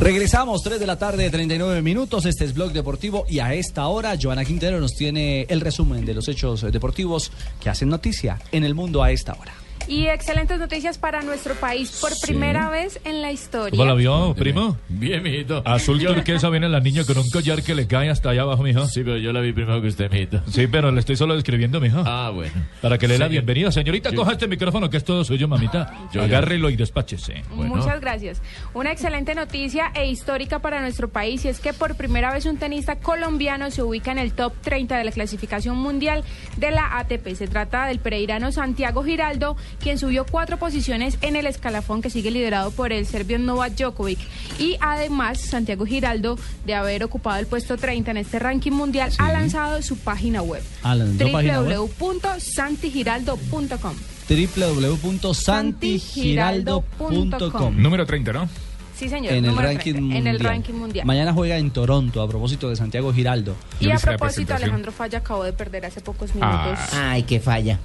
Regresamos, 3 de la tarde, 39 minutos. Este es Blog Deportivo y a esta hora Joana Quintero nos tiene el resumen de los hechos deportivos que hacen noticia en el mundo a esta hora. Y excelentes noticias para nuestro país por primera vez en la historia. ¿Cómo la vio, primo? Bien, mijito. Azul Yo- turquesa viene la niña con un collar que le cae hasta allá abajo, mijo. Sí, pero yo la vi primero que usted, mijito. Sí, pero le estoy solo describiendo, mijo. Ah, bueno. Para que le dé la bienvenida. Señorita, Yo- coja este micrófono que es todo suyo, mamita. Yo- Agárrelo y despáchese. Muchas gracias. Una excelente noticia e histórica para nuestro país y es que por primera vez un tenista colombiano se ubica en el top 30 de la clasificación mundial de la ATP. Se trata del pereirano Santiago Giraldo, quien subió cuatro posiciones en el escalafón que sigue liderado por el serbio Novak Djokovic. Y además, Santiago Giraldo, de haber ocupado el puesto 30 en este ranking mundial, ha lanzado su página web. Ah, www.santigiraldo.com www.santigiraldo.com Número 30, ¿no? Sí, señor. En el, ranking 30, mundial. en el ranking mundial. Mañana juega en Toronto a propósito de Santiago Giraldo. Y a propósito, Alejandro Falla acabó de perder hace pocos minutos. Ay, qué falla.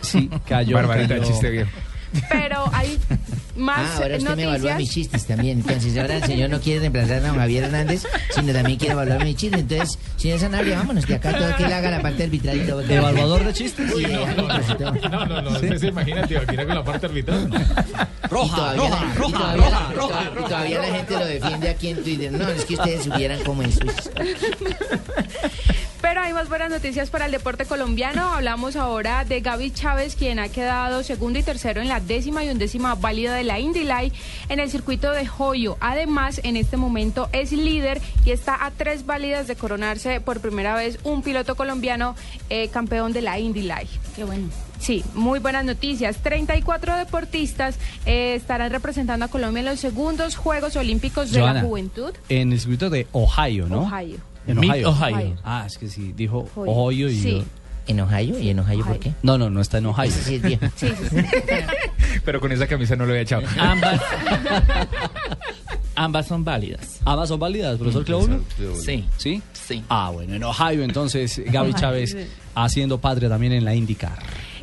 Sí, cayó. Barbarita, cayó. chiste viejo. Pero hay más Ah, ahora usted me evalúa noticias. mis chistes también. Entonces, ahora el señor no quiere reemplazar a Javier Hernández, sino también quiere evaluar mis chistes. Entonces, señor Sanabria, vámonos, que acá todo que él haga la parte arbitral y todo. ¿Evaluador de chistes? Sí, No, no, no. Se imagina, tío, aquí con la parte arbitral. Y todavía la- y todavía- y todavía la gente lo defiende aquí en Twitter. No, es que ustedes supieran cómo es. Pero hay más buenas noticias para el deporte colombiano. Hablamos ahora de Gaby Chávez, quien ha quedado segundo y tercero en la décima y undécima válida de la Indy Light en el circuito de Joyo. Además, en este momento es líder y está a tres válidas de coronarse por primera vez un piloto colombiano eh, campeón de la Indy Light. Qué bueno. Sí, muy buenas noticias. 34 deportistas eh, estarán representando a Colombia en los segundos Juegos Olímpicos de Joana, la Juventud. En el circuito de Ohio, ¿no? Ohio. En Mid Ohio. Ohio. Ah, es que sí, dijo Ohio. Ohio y Sí. yo- ¿En Ohio? ¿Y en Ohio por qué? No, no, no está en Ohio. Sí. Sí, sí, sí. Pero con esa camisa no lo había echado. Ambas. Ambas son válidas. ¿Ambas son válidas, profesor Claudio? Sí. ¿Sí? Sí. Ah, bueno, en Ohio entonces Gaby Ohio. Chávez haciendo patria también en la IndyCar.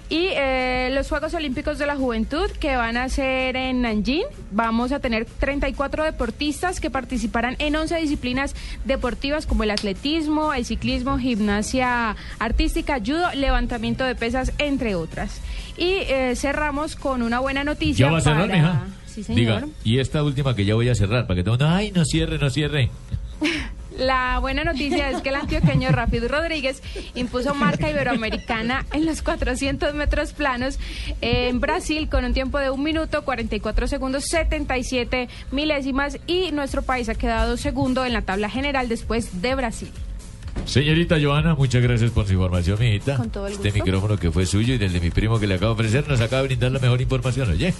Y eh, los Juegos Olímpicos de la Juventud que van a ser en Nanjing, vamos a tener 34 deportistas que participarán en 11 disciplinas deportivas como el atletismo, el ciclismo, gimnasia artística, judo, levantamiento de pesas, entre otras. Y eh, cerramos con una buena noticia ¿Ya va a cerrar, para... mija? Sí, señor. Diga, y esta última que ya voy a cerrar, para que todo ay, no cierre, no cierre. La buena noticia es que el antioqueño Rafael Rodríguez impuso marca iberoamericana en los 400 metros planos en Brasil con un tiempo de 1 minuto 44 segundos 77 milésimas y nuestro país ha quedado segundo en la tabla general después de Brasil. Señorita Joana, muchas gracias por su información, mijita. Con todo el Este gusto. micrófono que fue suyo y del de mi primo que le acabo de ofrecer nos acaba de brindar la mejor información, ¿oye?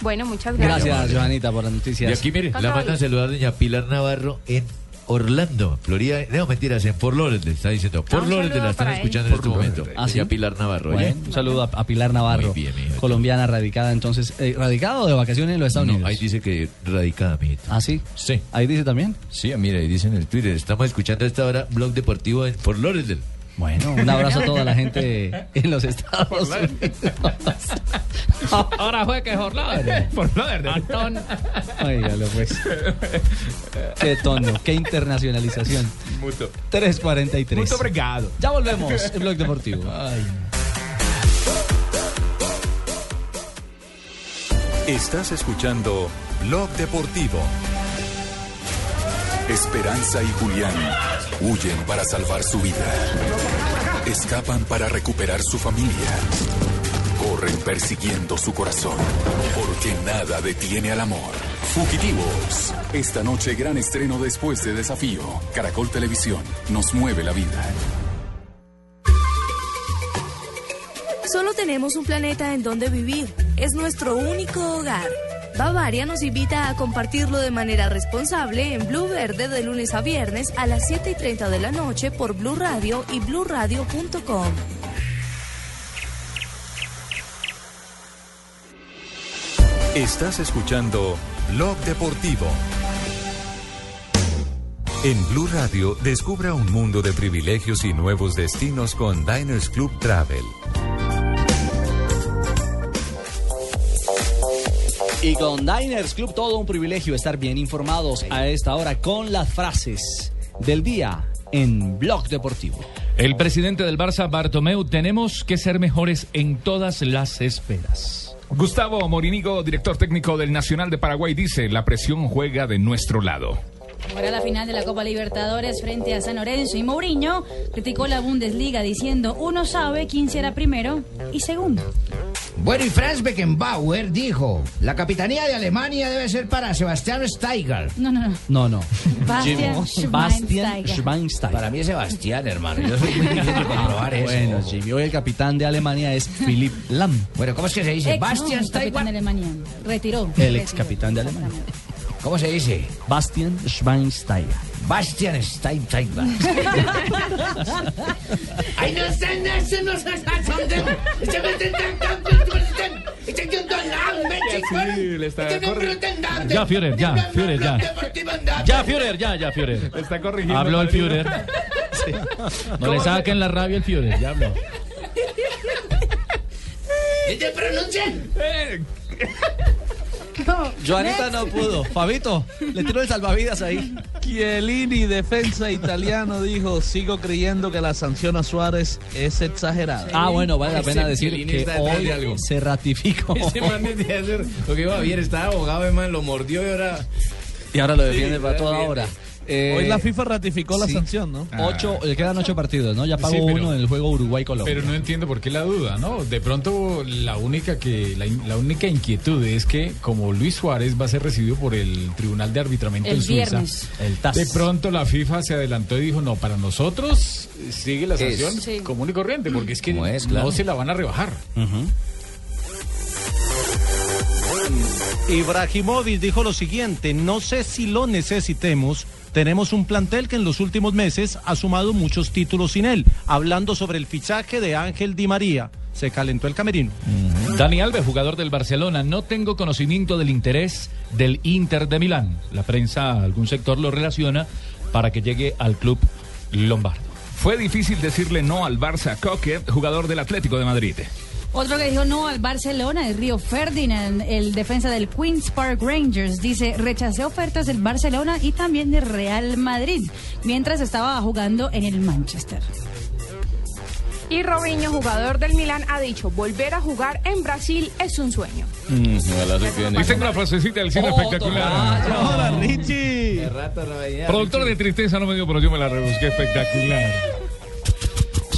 Bueno, muchas gracias. Gracias, Joanita, por las noticias. Y aquí, mire, Con la mandan a saludar doña Pilar Navarro en Orlando, Florida. No, mentiras, en Fort Lauderdale, está diciendo. Fort Ah, un Lauderdale la están escuchando en este Fort momento. Lauderdale. ¿Ah, sí? Pilar Navarro. Bueno, un saludo a, a Pilar Navarro, colombiana radicada entonces, eh, radicada o de vacaciones en los Estados No, Unidos. ahí dice que radicada, mijita. ¿Ah, sí? Sí. Ahí dice también. Sí, mira, ahí dice en el Twitter. Estamos escuchando a esta hora Blog Deportivo en Fort Lauderdale. Bueno, un abrazo a toda la gente en los Estados Unidos. Ahora fue que. Fort Lauderdale. Antón. Óigalo, pues. Qué tono, qué internacionalización. Muto. 343. Mucho obrigado. Ya volvemos en Blog Deportivo. Estás escuchando Blog Deportivo. Esperanza y Julián huyen para salvar su vida. Escapan para recuperar su familia. Corren persiguiendo su corazón. Porque nada detiene al amor. Fugitivos. Esta noche gran estreno después de desafío. Caracol Televisión. Nos mueve la vida. Solo tenemos un planeta en donde vivir. Es nuestro único hogar. Bavaria nos invita a compartirlo de manera responsable en Blue Verde de lunes a viernes a las 7 y 30 de la noche por Blue Radio y bluradio.com. Estás escuchando Blog Deportivo. En Blue Radio, descubra un mundo de privilegios y nuevos destinos con Diners Club Travel. Y con Diners Club todo un privilegio estar bien informados a esta hora con las frases del día en Blog Deportivo. El presidente del Barça, Bartomeu, tenemos que ser mejores en todas las esferas. Gustavo Morinigo, director técnico del Nacional de Paraguay, dice, la presión juega de nuestro lado. Ahora la final de la Copa Libertadores frente a San Lorenzo y Mourinho criticó la Bundesliga diciendo uno sabe quién será primero y segundo. Bueno, y Franz Beckenbauer dijo, la capitanía de Alemania debe ser para Sebastián Steiger. No, no, no. No, no. Bastian Schweinsteiger. Schweinsteiger. Para mí es Sebastián, hermano. Yo soy muy difícil de comprobar eso. Bueno, Jimmy, hoy el capitán de Alemania es Philipp Lahm. Bueno, ¿cómo es que se dice? Ex, Bastian no, capitán Steiger. de Alemania. Retiró. El ex capitán de Alemania. ¿Cómo se dice? Bastian Schweinsteiger. Bastian Steiger. Ay, no sé, no sé, no sé, se me intentan Ya, Führer, ya, Führer, ya. Ya, Führer, ya, ya, Führer. Está corrigiendo. Habló el. Führer. No le saquen la rabia al Führer, ya habló. ¿Y te pronuncian? Joanita no pudo. Fabito, le tiró el salvavidas ahí. Chiellini, defensa italiano, dijo, sigo creyendo que la sanción a Suárez es exagerada. Ah, bueno, vale la pena decir Chiellini que hoy de algo. se ratificó. Ese man lo que iba bien, estaba abogado, man, lo mordió y ahora. Y ahora lo defiende Sí, para toda hora. Eh, Hoy la FIFA ratificó la sí. sanción, ¿no? Ocho, le quedan ocho partidos, ¿no? Ya pagó Sí, pero- uno en el juego Uruguay-Colombia. Pero no entiendo por qué la duda, ¿no? De pronto la única que la, única inquietud es que como Luis Suárez va a ser recibido por el Tribunal de Arbitramiento El en Suiza, viernes. El TAS. de pronto la FIFA se adelantó y dijo, "No, para nosotros eh, sigue la Es. sanción Sí. común y corriente, porque es que es, no claro. se la van a rebajar." Ujú. Ibrahimovic dijo lo siguiente, no sé si lo necesitemos, tenemos un plantel que en los últimos meses ha sumado muchos títulos sin él, hablando sobre el fichaje de Ángel Di María. Se calentó el camerino. Dani Alves, jugador del Barcelona, no tengo conocimiento del interés del Inter de Milán. La prensa, algún sector lo relaciona para que llegue al club lombardo. Fue difícil decirle no al Barça Coque, jugador del Atlético de Madrid. Otro que dijo no al Barcelona es Río Ferdinand, el defensa del Queens Park Rangers. Dice, rechacé ofertas del Barcelona y también del Real Madrid, mientras estaba jugando en el Manchester. Y Robinho, jugador del Milán, ha dicho, volver a jugar en Brasil es un sueño. Dicen una frasecita del cine espectacular. Hola, Richie. Productor de tristeza no me dio, pero yo me la rebusqué espectacular.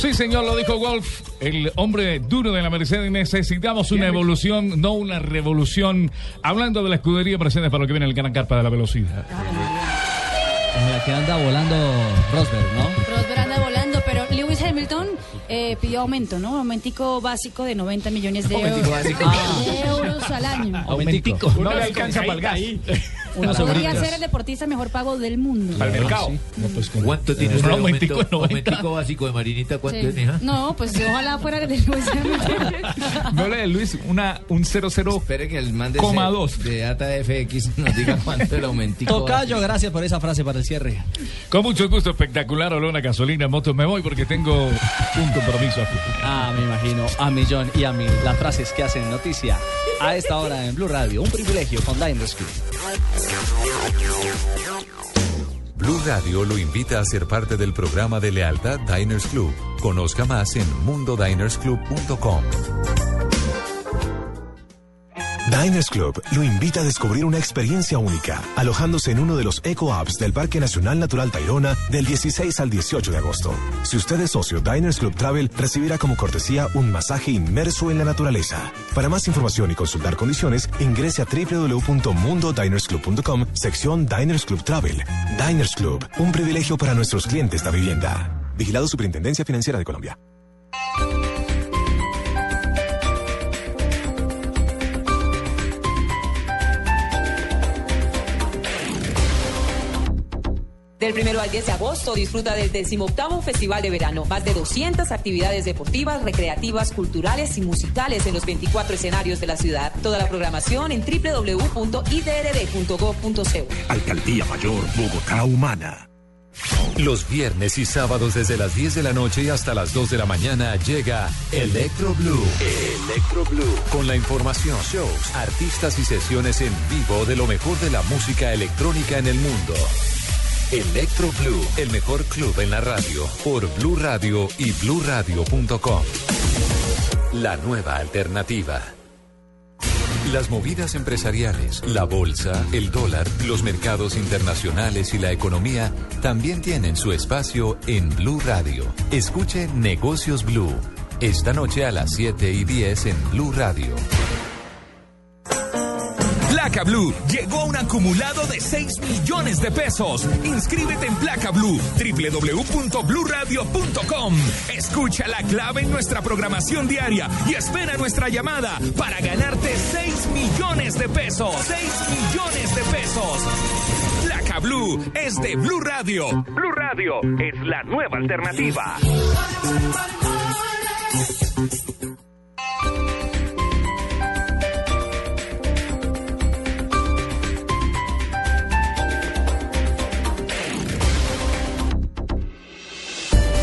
Sí, señor, lo dijo Wolf, el hombre duro de la Mercedes. Necesitamos una evolución, no una revolución. Hablando de la escudería Mercedes para lo que viene el gran carpa de la velocidad. En la que anda volando Rosberg, ¿no? Eh, pidió aumento, ¿no? Aumentico básico de 90 millones de euros, Aumentico básico. de euros al año. Aumentico. No le alcanza para el gas. Unos Podría euritos. ser el deportista mejor pago del mundo. Para el mercado. ¿Cuánto tiene Un usted de aumentico aumento, de 90. aumentico básico de Marinita? ¿Cuánto Sí. es, mija? No, pues ojalá fuera de Lewis Hamilton. No le Luis, una, un 00. Espere que el man de, Coma ese- dos. de ATFX nos diga cuánto el aumentico. Tocayo, gracias por esa frase para el cierre. Con mucho gusto, espectacular, olor a gasolina, moto. Me voy porque tengo un compromiso. Ah, me imagino, a millón y a mil. Las frases que hacen noticia a esta hora en Blue Radio. Un privilegio con Diners Club. Blue Radio lo invita a ser parte del programa de lealtad Diners Club. Conozca más en mundodinersclub.com. Diners Club lo invita a descubrir una experiencia única, alojándose en uno de los Eco Apps del Parque Nacional Natural Tayrona del 16 al 18 de agosto. Si usted es socio Diners Club Travel, recibirá como cortesía un masaje inmerso en la naturaleza. Para más información y consultar condiciones, ingrese a www.mundodinersclub.com, sección Diners Club Travel. Diners Club, un privilegio para nuestros clientes de vivienda. Vigilado Superintendencia Financiera de Colombia. Del 1 al 10 de agosto disfruta del 18 Festival de Verano. Más de 200 actividades deportivas, recreativas, culturales y musicales en los 24 escenarios de la ciudad. Toda la programación en www.idrd.gov.co. Alcaldía Mayor Bogotá Humana. Los viernes y sábados desde las 10 de la noche hasta las 2 de la mañana llega Electro Blue. Electro Blue. Con la información, shows, artistas y sesiones en vivo de lo mejor de la música electrónica en el mundo. Electro Blue, el mejor club en la radio, por Blue Radio y bluradio.com. La nueva alternativa. Las movidas empresariales, la bolsa, el dólar, los mercados internacionales y la economía también tienen su espacio en Blue Radio. Escuche Negocios Blue. Esta noche a las 7 y 10 en Blue Radio. Placa Blue llegó a un acumulado de 6 millones de pesos. Inscríbete en Placa Blue, www.bluradio.com. Escucha la clave en nuestra programación diaria y espera nuestra llamada para ganarte 6 millones de pesos. 6 millones de pesos. Placa Blue es de Blue Radio. Blue Radio es la nueva alternativa.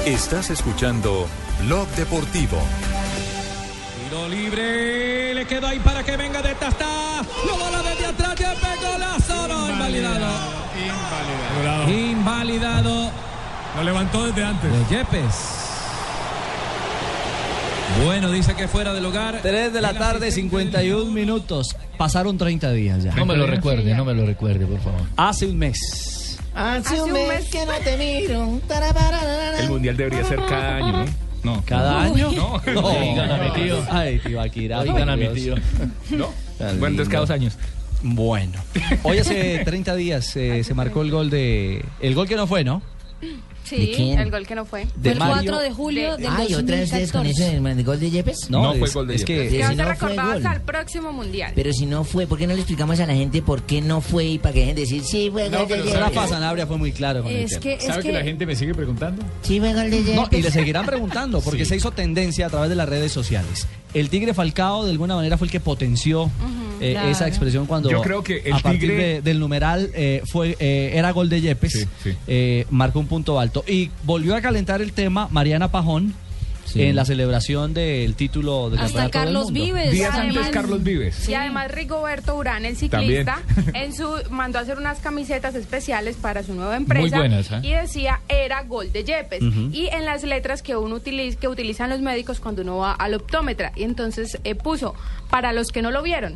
Estás escuchando Blog Deportivo. Tiro libre, le quedó ahí para que venga de Tastá. Lo bola desde atrás, ya pegó golazo, no, invalidado. Invalidado. Invalidado. Lo levantó desde antes. De Yepes. Bueno, dice que fuera del hogar. 3 de la tarde, 51 minutos. Pasaron 30 días ya. No me lo recuerde, no me lo recuerde, por favor. Hace un mes. Hace un mes que no te miro. El mundial debería ser cada año, ¿no? No. ¿Cada año? No. No. Oigan a mi tío. Ay, tío Akira. Oigan a mi tío. ¿No? Bueno, entonces cada dos años. Bueno. Hoy hace 30 días eh, se marcó el gol de... El gol que no fue, ¿no? ¿De Sí, quién? el gol que no fue. De Fue el Mario. 4 de julio del Ay, otra vez con 2014. eso del gol de Yepes. No, No, fue es- gol de es que, Yepes. Que va a si no recordado gol. hasta el próximo mundial. Pero si no fue, ¿por qué no le explicamos a la gente por qué no fue y para que dejen de decir sí fue gol de Yepes? Rafa Sanabria fue muy claro con el Es tema. que, es ¿Sabe que que la gente me sigue preguntando? Sí fue gol de Yepes. No, y le seguirán preguntando porque se hizo tendencia a través de las redes sociales. El Tigre Falcao de alguna manera fue el que potenció eh, claro. esa expresión cuando Yo creo que el a partir Tigre- de- del numeral eh, fue eh, era gol de Yepes, Sí, sí. eh, marcó un punto alto y volvió a calentar el tema Mariana Pajón. Sí. En la celebración del título del Hasta Campeonato del Carlos Mundo. Vives. Días Además- antes Carlos Vives. Y además Rigoberto Urán, el ciclista, en su mandó a hacer unas camisetas especiales para su nueva empresa Muy buenas, ¿eh? y decía era gol de Yepes y en las letras que uno utiliza que utilizan los médicos cuando uno va al optómetra y entonces eh, puso para los que no lo vieron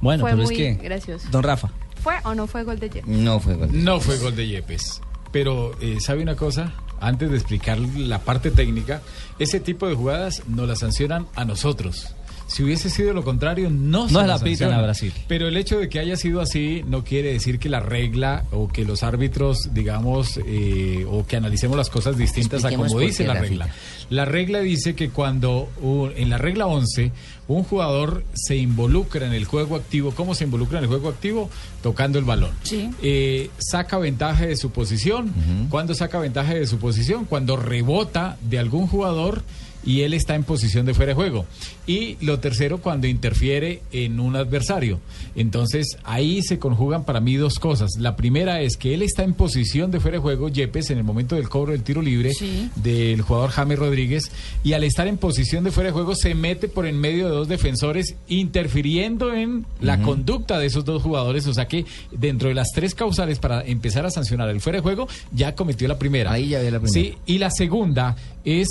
Bueno, fue pero muy es que. gracioso. Don Rafa. ¿Fue o no fue gol de Yepes? No fue gol. No fue gol de Yepes. Pero, eh, ¿sabe una cosa? Antes de explicar la parte técnica, ese tipo de jugadas no las sancionan a nosotros. Si hubiese sido lo contrario, no, No se la las pitan a Brasil. Pero el hecho de que haya sido así no quiere decir que la regla o que los árbitros, digamos, eh, o que analicemos las cosas distintas a como dice la regla. La regla dice que cuando en la regla 11 un jugador se involucra en el juego activo, ¿cómo se involucra en el juego activo? Tocando el balón. Sí. Eh, saca ventaja de su posición. ¿Cuándo saca ventaja de su posición? Cuando rebota de algún jugador y él está en posición de fuera de juego. Y lo tercero, cuando interfiere en un adversario. Entonces, ahí se conjugan para mí dos cosas. La primera es que él está en posición de fuera de juego, Yepes, en el momento del cobro del tiro libre Sí. del jugador James Rodríguez, y al estar en posición de fuera de juego se mete por en medio de dos defensores, interfiriendo en la conducta de esos dos jugadores. O sea que dentro de las tres causales para empezar a sancionar el fuera de juego, ya cometió la primera. Ahí ya ve la primera. Sí, y la segunda es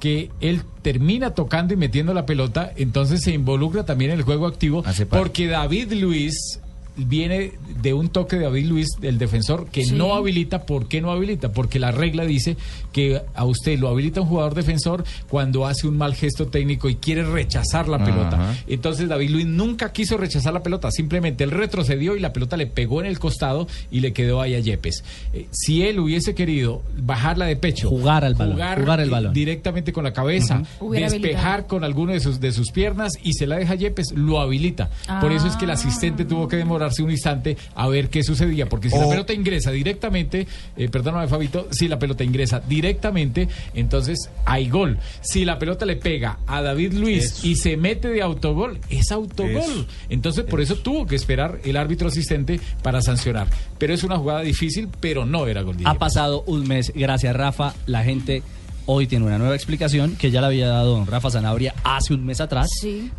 que él termina tocando y metiendo la pelota, entonces se involucra también en el juego activo, porque David Luis viene de un toque de David Luis, el defensor, que Sí. no habilita. ¿Por qué no habilita? Porque la regla dice que a usted lo habilita un jugador defensor cuando hace un mal gesto técnico y quiere rechazar la Ajá. pelota. Entonces David Luis nunca quiso rechazar la pelota, simplemente él retrocedió y la pelota le pegó en el costado y le quedó ahí a Yepes. Eh, si él hubiese querido bajarla de pecho, Jugar al balón, jugar el eh, balón. directamente con la cabeza, despejar con alguno de sus, de sus piernas y se la deja a Yepes, lo habilita. Por eso es que el asistente tuvo que un instante a ver qué sucedía, porque si la pelota ingresa directamente, eh, perdóname Fabito, si la pelota ingresa directamente, entonces hay gol. Si la pelota le pega a David Luis y se mete de autogol, es autogol. Eso. Entonces por eso tuvo que esperar el árbitro asistente para sancionar. Pero es una jugada difícil, pero no era gol Ha pasado un mes, gracias Rafa, la gente hoy tiene una nueva explicación que ya la había dado don Rafa Zanabria hace un mes atrás,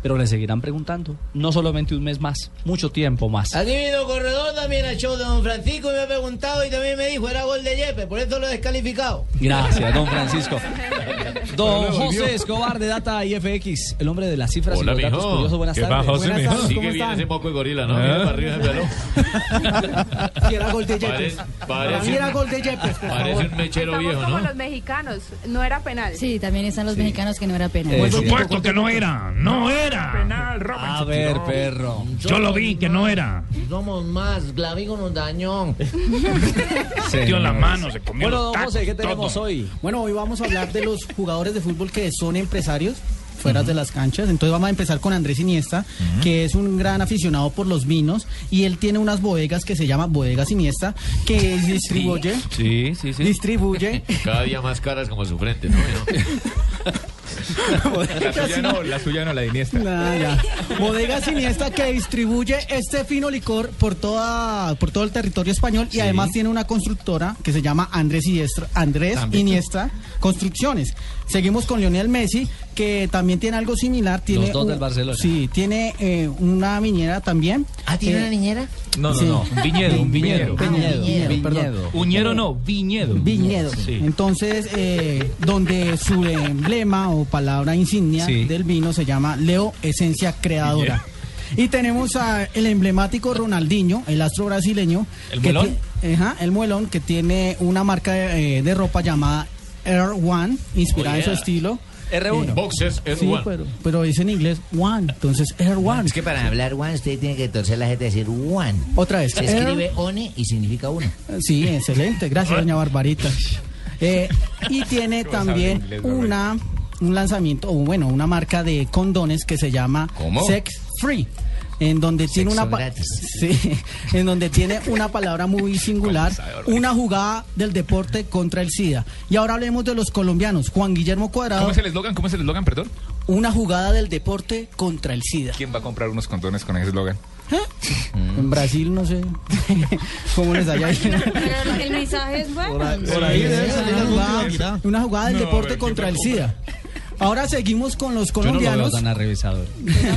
pero le seguirán preguntando, no solamente un mes más, mucho tiempo más. Aquí vino Corredor también al show de Don Francisco y me ha preguntado y también me dijo era gol de Yepe, por eso lo he descalificado. Gracias, don Francisco. Don José. Escobar de Data IFX, el hombre de las cifras Hola, y los datos mijo. curiosos. Buenas ¿Qué tardes. va, José, Buenas tardes, Sigue ¿cómo bien ese moco de gorila, ¿no? ¿Eh? Para arriba. Si era gol de Yepes. Parece- parece un- gol de Yepes, por Parece favor. un mechero Estamos viejo, como ¿no? los mexicanos, no era penal. Sí, también están los mexicanos que no era pena. Por supuesto que no era, no era. A ver, perro. Yo lo vi que no era. Somos más, Glavigo nos dañó. Metió la mano, se comió Bueno, don tacos, José, ¿qué tenemos hoy? Bueno, hoy vamos a hablar de los jugadores de fútbol que son empresarios fuera de las canchas. Entonces vamos a empezar con Andrés Iniesta, que es un gran aficionado por los vinos y él tiene unas bodegas que se llama Bodegas Iniesta, que distribuye, Sí, sí, sí. distribuye Cada día más caras como su frente, ¿no? La suya no, la suya no, la de Iniesta. Nah, ya. Bodegas Iniesta que distribuye este fino licor por toda por todo el territorio español y además tiene una constructora que se llama Andrés Iniesta, Andrés También. Iniesta Construcciones. Seguimos con Lionel Messi que también tiene algo similar, tiene Los dos un- del Barcelona. Sí, tiene eh, una niñera también. Ah, ¿tiene Eh, una niñera? No, no, Sí. no. Un viñedo, un viñedo. Viñedo, viñedo, perdón. viñedo. Uñero no, viñedo. Viñedo. Sí. Entonces, eh, donde su emblema o palabra insignia Sí. del vino se llama Leo Esencia Creadora. Y tenemos a el emblemático Ronaldinho, el astro brasileño. ¿El que muelón? ti- ajá, el muelón, que tiene una marca de, eh, de ropa llamada Air One, inspirada Oh, en su yeah. estilo. R1. Boxers Sí, R1. pero, pero dice en inglés One, entonces Air One. Es que para hablar one usted tiene que torcer la gente y decir one. Otra vez. Se Air- escribe one y significa uno. Sí, excelente. Gracias, doña Barbarita. Eh, y tiene ¿Cómo sabe también inglés, una un lanzamiento, o bueno, una marca de condones que se llama ¿Cómo? Sex Free. En donde tiene una pa- gratis. sí, en donde tiene una palabra muy singular, una jugada del deporte contra el SIDA. Y ahora hablemos de los colombianos. Juan Guillermo Cuadrado, ¿Cómo es el eslogan? ¿Cómo es el eslogan, perdón? una jugada del deporte contra el SIDA. ¿Quién va a comprar unos condones con ese eslogan? En Brasil no sé cómo les haya ido. Pero el mensaje es bueno. Por ahí debe salir Una jugada- jugada, una jugada del No, deporte contra el. SIDA. Ahora seguimos con los Yo no lo veo colombianos. tan arrevisador.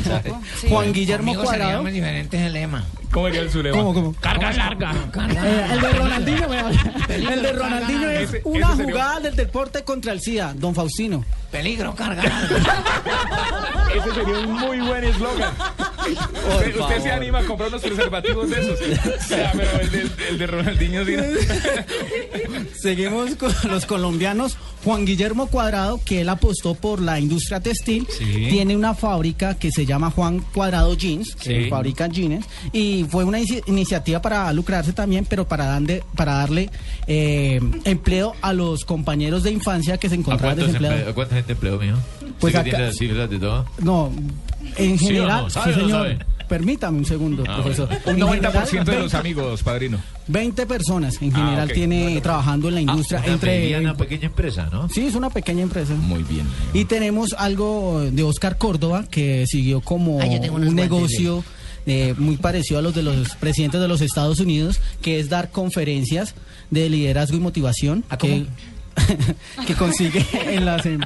Juan Guillermo Conmigo Cuadrado. sería muy diferente el lema. ¿Cómo sería el su lema? ¿Cómo, cómo? Carga larga. Eh, el de Ronaldinho, el de Ronaldinho es una jugada del deporte contra el SIDA, don Faustino. Peligro, carga Ese sería un muy buen eslogan. Usted, usted se anima a comprar unos preservativos de esos. O sea, pero el de, el de Ronaldinho sí. Seguimos con los colombianos. Juan Guillermo Cuadrado, que él apostó por la industria textil, Sí. tiene una fábrica que se llama Juan Cuadrado Jeans, que Sí. fabrica jeans, y fue una inici- iniciativa para lucrarse también, pero para, darle- para darle eh, empleo a los compañeros de infancia que se ¿A encontraban desempleados. a cuánta gente empleó, mijo? Pues ¿Sí que acá- tiene las cifras de todo? No, en ¿Sí general, no? sí, ¿Sabe no señor. sabe? Permítame un segundo, Ah, profesor. Un En 90% de los amigos, padrino. 20 personas en Ah, general tiene trabajando en la industria una entre mediana, pequeña empresa, ¿no? Sí, es una pequeña empresa. Muy bien. Y tenemos algo de Oscar Córdoba que siguió como Ah, un guantes negocio eh, muy parecido a los de los presidentes de los Estados Unidos, que es dar conferencias de liderazgo y motivación. que, que consigue en las em-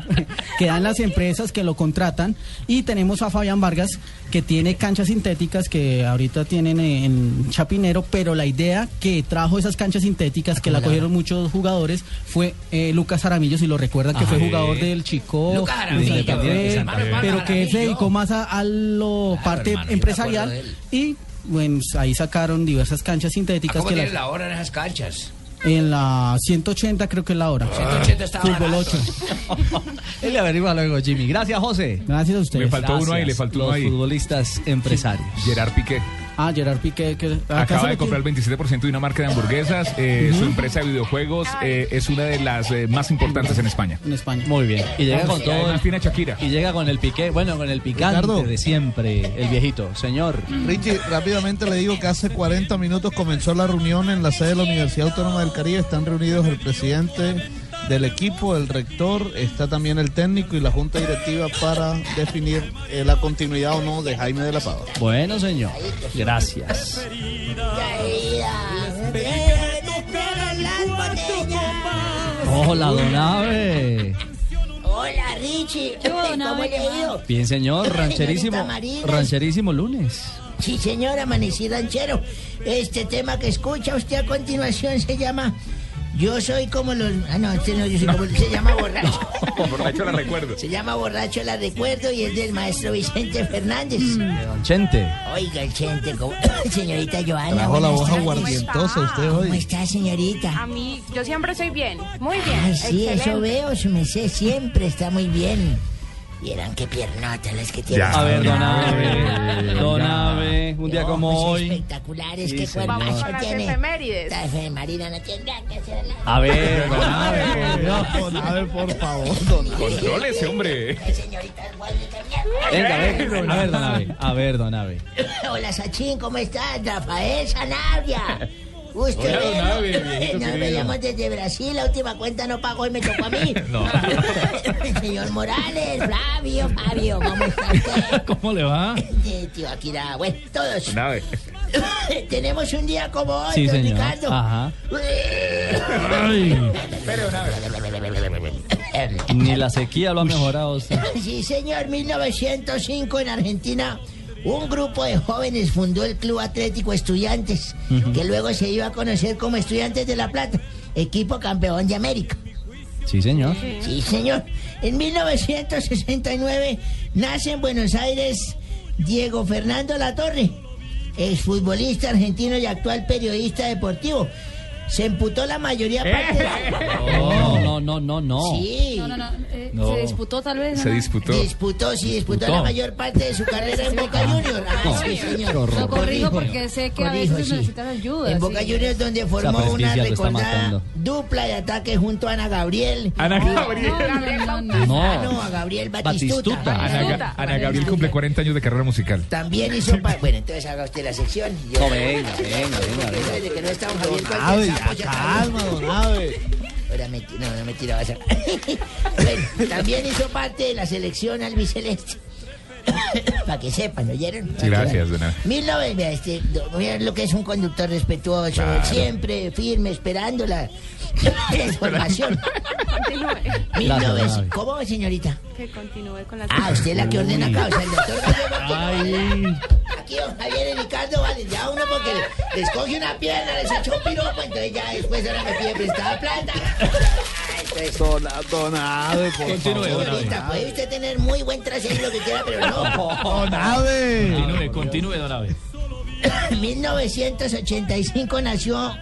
que dan las empresas que lo contratan. Y tenemos a Fabián Vargas que tiene canchas sintéticas que ahorita tienen en Chapinero pero la idea que trajo esas canchas sintéticas que la cogieron muchos jugadores fue eh, Lucas Aramillo si lo recuerdan que fue Ajá. jugador del Chico de pero que se dedicó más a, a lo parte hermano, empresarial y bueno ahí sacaron diversas canchas sintéticas ¿Cómo que las- la hora en esas canchas? En la 180 creo que es la hora 180 está fútbol barato. 8 Él le averigua luego, Jimmy. Gracias, José. Gracias a ustedes. Le faltó uno ahí, le Gracias, faltó uno los ahí. futbolistas empresarios. Gerard Piqué. Ah, Gerard Piqué. Que Acaba de comprar el 27% de una marca de hamburguesas. eh, Su empresa de videojuegos eh, es una de las eh, más importantes en España. En España. Muy bien. Y llega con todo. Además tiene Shakira. Y llega con el piqué, bueno, con el picante Ricardo. de siempre, el viejito. Señor. Richie, rápidamente le digo que hace 40 minutos comenzó la reunión en la sede de la Universidad Autónoma del Caribe. Están reunidos el presidente del equipo, el rector, está también el técnico y la junta directiva para definir eh, la continuidad o no de Jaime de la Pava. Bueno, señor. Gracias. Hola, don Ave. Hola, Richie. ¿Qué hubo, don ¿Cómo Abe? le ha ido? Bien, señor. Rancherísimo. Rancherísimo lunes. Sí, señor, amanecí ranchero. Este tema que escucha usted a continuación se llama Yo soy como los... Ah, no, este no, yo soy como... Se llama borracho. Borracho la recuerdo. Se llama Borracho la Recuerdo y es del maestro Vicente Fernández. De don Chente. Oiga, el Chente, ¿cómo- señorita Joana. Trajo la voz aguardientosa usted ¿Cómo hoy. está, señorita? A mí, yo siempre estoy bien. Muy bien. Ay, sí, eso veo, su merced siempre está muy bien. Vieran qué piernotas las que tiene. A ver, don Ave. Don Ave, un día como hoy. Espectaculares, Sí, qué cuerpazo tiene. efemérides. Marina no nada que hacer. nada. A ver, don Ave. Don Ave, por favor, don Ave. Contrólese, hombre. Venga, venga. A ver, don Ave. A ver, don Ave. Hola, Sachín, ¿cómo estás? Rafael Sanabria. Usted Hola, ve, don ¿no? Viejito Nos querido. veíamos desde Brasil, la última cuenta no pagó y me tocó a mí. No. Señor Morales, Flavio, Fabio, ¿cómo está usted? ¿Cómo le va? Eh, Tío Akira, bueno, todos. Nave. Tenemos un día como hoy, Sí, don señor. Ricardo. Ajá. Ay, ni la sequía lo ha mejorado. usted. Sí, señor, 1905 en Argentina. Un grupo de jóvenes fundó el Club Atlético Estudiantes, que luego se iba a conocer como Estudiantes de La Plata, equipo campeón de América. Sí, señor. Sí, señor. En 1969 nace en Buenos Aires Diego Fernando Latorre, exfutbolista argentino y actual periodista deportivo. Se emputó la mayoría parte No, no, no, no, no. Sí. No, no, no. eh, No. Se disputó tal vez. Se disputó. Disputó, sí, disputó Disputó. la mayor parte de su carrera en Boca Juniors. Ah, No, sí, señor. Lo corrijo Corrijo. porque sé que a veces sí. necesitan ayuda. En Boca sí. Juniors donde formó una recordada dupla de ataque junto a Ana Gabriel. Ana Gabriel. No, no, no, no. No. Ah, no, a Gabriel Batistuta. Batistuta. Ana, Ga- Ana Gabriel cumple 40 años de carrera musical. También hizo pa- Bueno, entonces haga usted la sección. Yo- No, venga, venga, venga, venga. Desde que no está un Javier Calma, don Ave. Ahora me, no, no me tiraba esa. bueno, también hizo parte de la selección albiceleste. Para que sepan, ¿oyeron? Sí, gracias, don Abe. 1900, vea, este, mira lo que es un conductor respetuoso, Claro. siempre firme, esperando la información. Continúe. 1900, ¿Cómo, señorita? Que continúe con las Ah, usted es la que ordena acá, o sea, el doctor Ay. Aquí don Javier y Ricardo, vale, ya uno porque le- les coge una pierna, les echa un piropo, entonces ya después ahora me pide prestada plata. Entonces, Donade, por Continúe, favor. señorita, puede usted tener muy buen trasero lo que quiera, pero no. Donade. Continúe, continúe, don Abe. En 1985 nació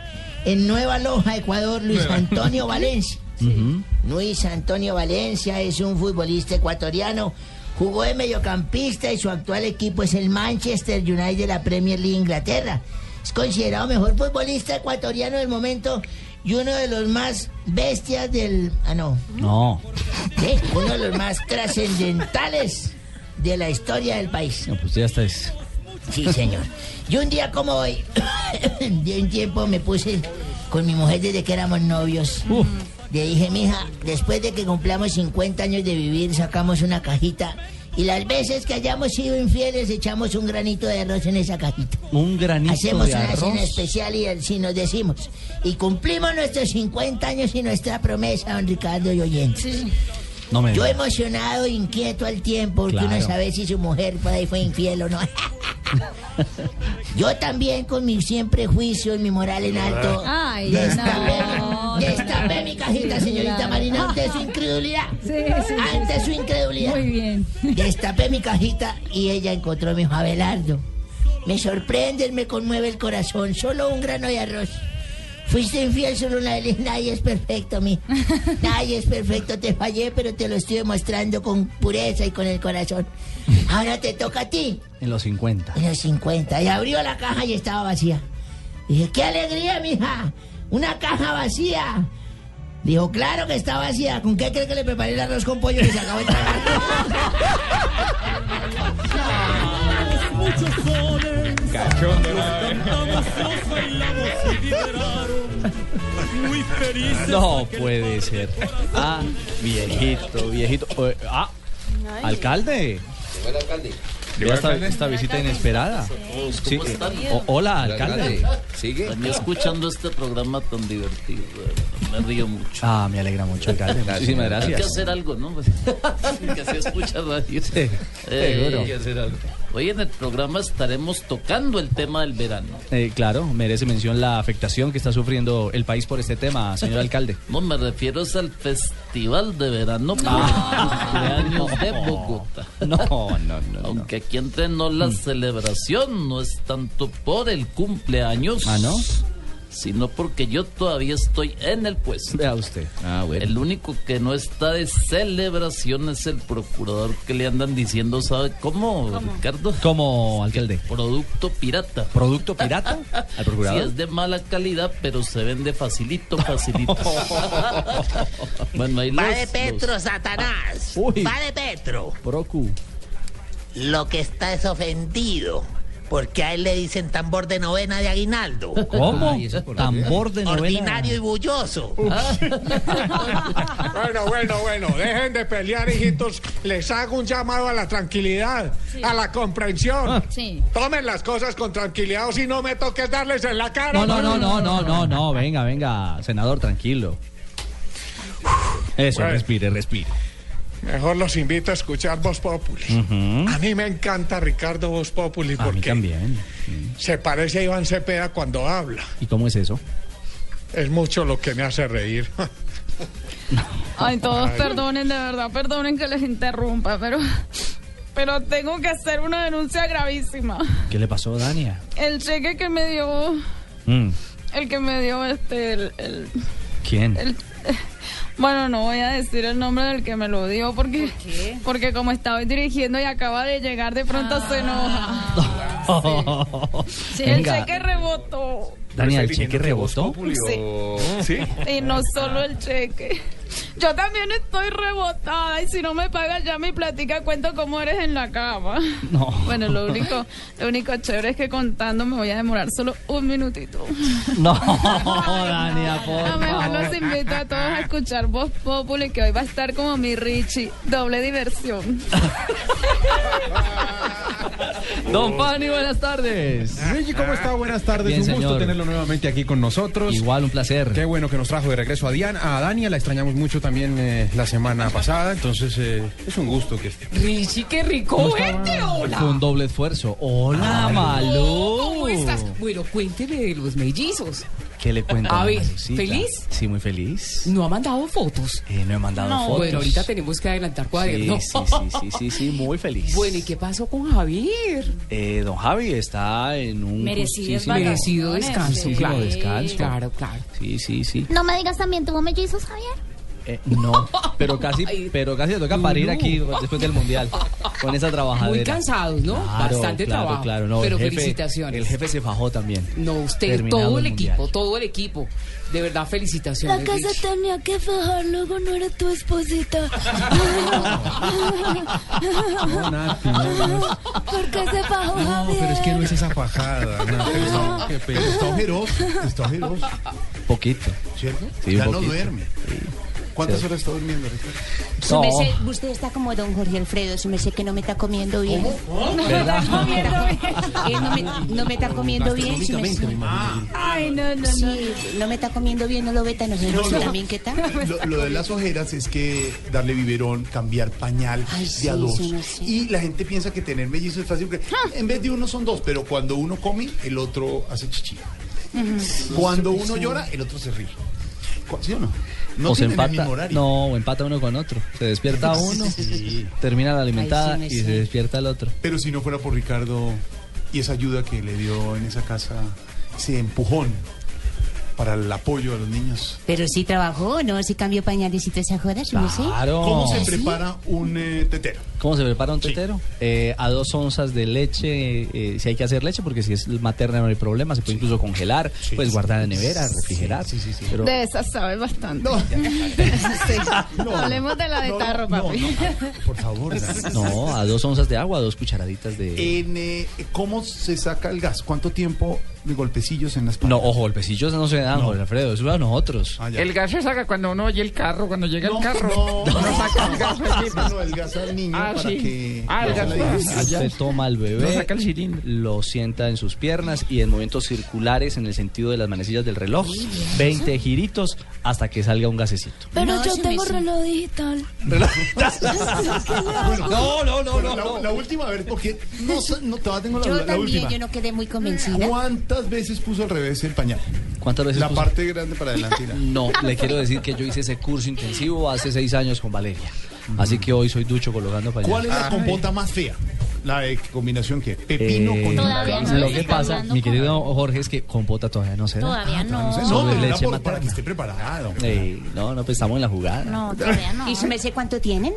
en Nueva Loja, Ecuador, Luis Antonio Valencia. Luis Antonio Valencia es un futbolista ecuatoriano. Jugó de mediocampista y su actual equipo es el Manchester United de la Premier League Inglaterra. Es considerado mejor futbolista ecuatoriano del momento y uno de los más bestias del... Ah, no. No. Sí, uno de los más trascendentales de la historia del país. No, pues ya está. es- Sí, señor. Yo un día como hoy, de un tiempo me puse con mi mujer desde que éramos novios. Le dije, mija, después de que cumplamos 50 años de vivir, sacamos una cajita. Y las veces que hayamos sido infieles, echamos un granito de arroz en esa cajita. Un granito Hacemos de una arroz. cena especial y así nos decimos. Y cumplimos nuestros 50 años y nuestra promesa, don Ricardo y oyentes. No me Yo emocionado, inquieto al tiempo, porque Claro. uno sabe si su mujer por ahí fue infiel o no. Yo también con mi siempre juicio y mi moral en alto. Ay, destapé, no. destapé mi cajita, señorita Claro. Marina, ante su incredulidad. Sí, sí, sí, ante sí. su incredulidad. Muy bien. Destapé mi cajita y ella encontró a mi hijo Abelardo. Me sorprende, me conmueve el corazón. Solo un grano de arroz. Fuiste infiel solo una vez. Nadie es perfecto, mi. Nadie es perfecto. Te fallé, pero te lo estoy demostrando con pureza y con el corazón. Ahora te toca a ti. En los 50. En los 50. Y abrió la caja y estaba vacía. Dije, qué alegría, mija. Una caja vacía. Dijo, claro que está vacía. ¿Con qué cree que le preparé el arroz con pollo que se acabó de tragar? Cachón, Abe. No puede ser. Ah, viejito, viejito. Eh, Ah, alcalde. ¿Llegó Vea el esta, alcalde? esta visita inesperada. Sí, eh, o- hola, alcalde. ¿Sigue? Venía escuchando este programa tan divertido. Me río mucho. Ah, me alegra mucho, alcalde. Muchísimas Hay que gracias. hacer algo, ¿no? Que así escucha radio. Sí, Eh, seguro. hay que hacer algo. Hoy en el programa estaremos tocando el tema del verano. Eh, claro, merece mención la afectación que está sufriendo el país por este tema, señor alcalde. No, me refiero es al Festival de Verano por el cumpleaños de Bogotá. No, no, no. Aunque aquí entre nos la celebración no es tanto por el cumpleaños. ¿Ah, no? Sino porque yo todavía estoy en el puesto. Vea usted. Ah, bueno. El único que no está de celebración es el procurador que le andan diciendo, ¿sabe cómo, Ricardo? ¿Cómo, alcalde? Producto pirata. ¿Producto pirata? ¿Al Sí, procurador? es de mala calidad, pero se vende facilito, facilito. bueno, ahí Va los- de Petro, los- Satanás. Uy. Va de Petro. Procu. Lo que está es ofendido. Porque a él le dicen tambor de novena de aguinaldo. ¿Cómo? Tambor de novela. Ordinario y bulloso. Bueno, bueno, bueno, dejen de pelear, hijitos. Les hago un llamado a la tranquilidad, a la comprensión. Sí. Tomen las cosas con tranquilidad o si no me toques darles en la cara. No, no, no, no, no, no, no, venga, venga, senador, tranquilo. Eso, Bueno. respire, respire. Mejor los invito a escuchar Voz Populi. A mí me encanta Ricardo Voz Populi A mí porque también. se parece a Iván Cepeda cuando habla. ¿Y cómo es eso? Es mucho lo que me hace reír. Ay, todos Ay. perdonen, de verdad, perdonen que les interrumpa, pero, pero tengo que hacer una denuncia gravísima. ¿Qué le pasó, Dania? El cheque que me dio, Mm, el que me dio este, el, el- ¿Quién? el- bueno, no voy a decir el nombre del que me lo dio porque, porque como estaba dirigiendo y acaba de llegar, de pronto se enoja. Sí, el cheque rebotó. Dania, ¿el cheque rebotó? Sí. ¿Sí? Y no solo el cheque, Yo también estoy rebotada y si no me pagas ya mi platica cuento cómo eres en la cama. No. Bueno, lo único, lo único chévere es que contando me voy a demorar solo un minutito. No, Dania, por A lo mejor favor. los invito a todos a escuchar Voz Populi que hoy va a estar como mi Richie, doble diversión. Don Pani, buenas tardes. Luigi, ¿cómo está? Buenas tardes. Bien, un gusto señor. tenerlo nuevamente aquí con nosotros. Igual, un placer. Qué bueno que nos trajo de regreso a Diana, a Dania. La extrañamos mucho también eh, la semana pasada. Entonces, eh, es un gusto que esté. Richie, qué rico ¿Cómo verte, hola. Fue un doble esfuerzo. Hola, Malú. ¿Cómo estás? Bueno, cuénteme de los mellizos. ¿Qué le cuento? A ver, Malucita? ¿feliz? Sí, muy feliz. No ha mandado fotos. Eh, no he mandado No, fotos. Bueno, ahorita tenemos que adelantar cuaderno. Sí, sí, sí, sí, sí, sí, muy feliz. Bueno, ¿y qué pasó con Javier? Eh, don Javi está en un justísimo- Merecido descanso, claro. descanso. Claro, claro. Sí, sí, sí. No me digas también, ¿tuvo mellizos, Javier? Eh, no, pero casi, pero casi le toca parir no. aquí después del mundial con esa trabajadera. Muy cansados, ¿no? Claro, Bastante claro, trabajo. Claro, no, pero el jefe, felicitaciones. El jefe se fajó también. No, usted, Terminado todo el equipo, todo el equipo. De verdad, felicitaciones. La se Richie. tenía que fajar luego no era tu esposita. No, Nati, no, no. ¿Por qué se fajó, No, Javier? pero es que no es esa fajada. No, qué pena. Está ojeroso, está ojeroso, Poquito. ¿cierto? Sí, ya no poquito. duerme. ¿Cuántas Sí. horas está durmiendo, Ricardo? Usted está como don Jorge Alfredo, su merced que no me está comiendo bien. ¿Cómo? No me está comiendo bien. No me, no me está comiendo bien, su merced. Ay, no, no, sí, no me está comiendo bien, no lo ve tan ojeroso No, no. también, ¿qué tal? Lo, lo de las ojeras es que darle biberón, cambiar pañal Ay, de sí, a dos. no. Y la gente piensa que tener mellizos es fácil porque en vez de uno son dos, pero cuando uno come, el otro hace chichi. Cuando uno llora, el otro se ríe. ¿Sí o no? No o se empata, no, o empata uno con otro. Se despierta uno, Sí. termina la alimentada Ay, sí, y se despierta el otro. Pero si no fuera por Ricardo y esa ayuda que le dio en esa casa, ese empujón para el apoyo a los niños. Pero sí trabajó, ¿no? Sí cambió pañales y toda esa joda, su merced. ¿Cómo se ¿Sí? prepara un eh, tetero? ¿Cómo se prepara un tetero? Eh, a dos onzas de leche, eh, si hay que hacer leche, porque si es materna no hay problema, se puede incluso congelar, puedes guardar en nevera, refrigerar. Pero De esa sabe bastante. Sí. Hablemos de la de tarro, papi. Por favor. no, a dos onzas de agua, dos cucharaditas de... En, eh, ¿Cómo se saca el gas? ¿Cuánto tiempo de golpecillos en la espalda? No, ojo, golpecillos no se dan, Jorge Alfredo, eso es a nosotros. El gas se saca cuando uno oye el carro, cuando llega el carro. no, saca el gas. No, el gas al niño Ah, para sí. que... Ah, el gas. Usted toma al No bebé, saca el cilindro. lo sienta en sus piernas y en movimientos circulares en el sentido de las manecillas del reloj, 20 giritos hasta que salga un gasecito. Pero No, yo tengo reloj digital. No, no, no, no, La, la última, a ver, porque no, no todavía tengo la, Yo la también, última. yo no quedé muy convencida. ¿Cuántas veces puso al revés el pañal? ¿Cuántas veces La puso? parte grande para adelante. y la- No, le quiero decir que yo hice ese curso intensivo hace seis años con Valeria. Así que hoy soy ducho colocando pañales. ¿Cuál es la compota más fea? La de combinación que pepino Eh, con no Lo se que pasa, mi con- querido Jorge, es que compota todavía no se da. Todavía no. No, Sobre pero leche por- para que esté preparado. Eh, no, no, pues estamos en la jugada. No, todavía no. ¿Y su merced cuánto tienen?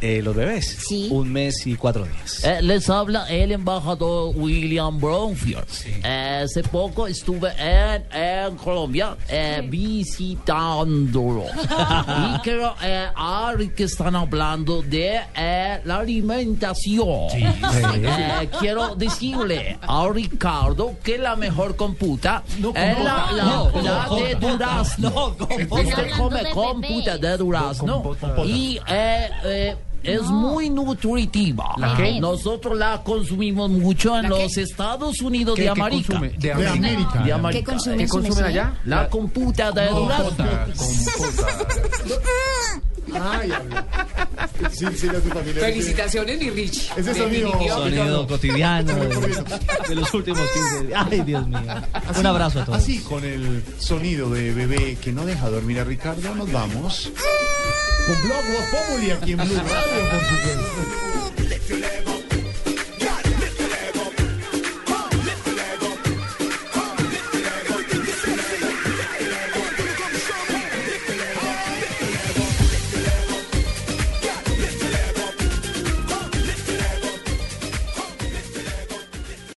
Eh, los bebés, un mes y cuatro días. Eh, les habla el embajador William Brownfield. Eh, hace poco estuve en, en Colombia eh, visitándolo. y creo eh, ahora que están hablando de eh, la alimentación. Eh, quiero decirle a Ricardo que la mejor computa es la, la- No, la compota. de durazno. No. Usted come computa de durazno y es muy nutritiva. ¿La qué? Nosotros la consumimos mucho en los Estados Unidos ¿Qué- de qué América. consume? De América. De ¿Qué América. consume ¿Qué su consumen merced? allá? La computa de durazno. Ay. Sí, sí, la tu familia. Felicitaciones, mi Rich. Ese sonido. Sonido cotidiano de, de los últimos 15 días. Ay, Dios mío. Así- Un abrazo a todos. Así, con el sonido de bebé que no deja dormir a Ricardo, nos vamos. Con Blog Populi aquí en Blue Radio, por supuesto.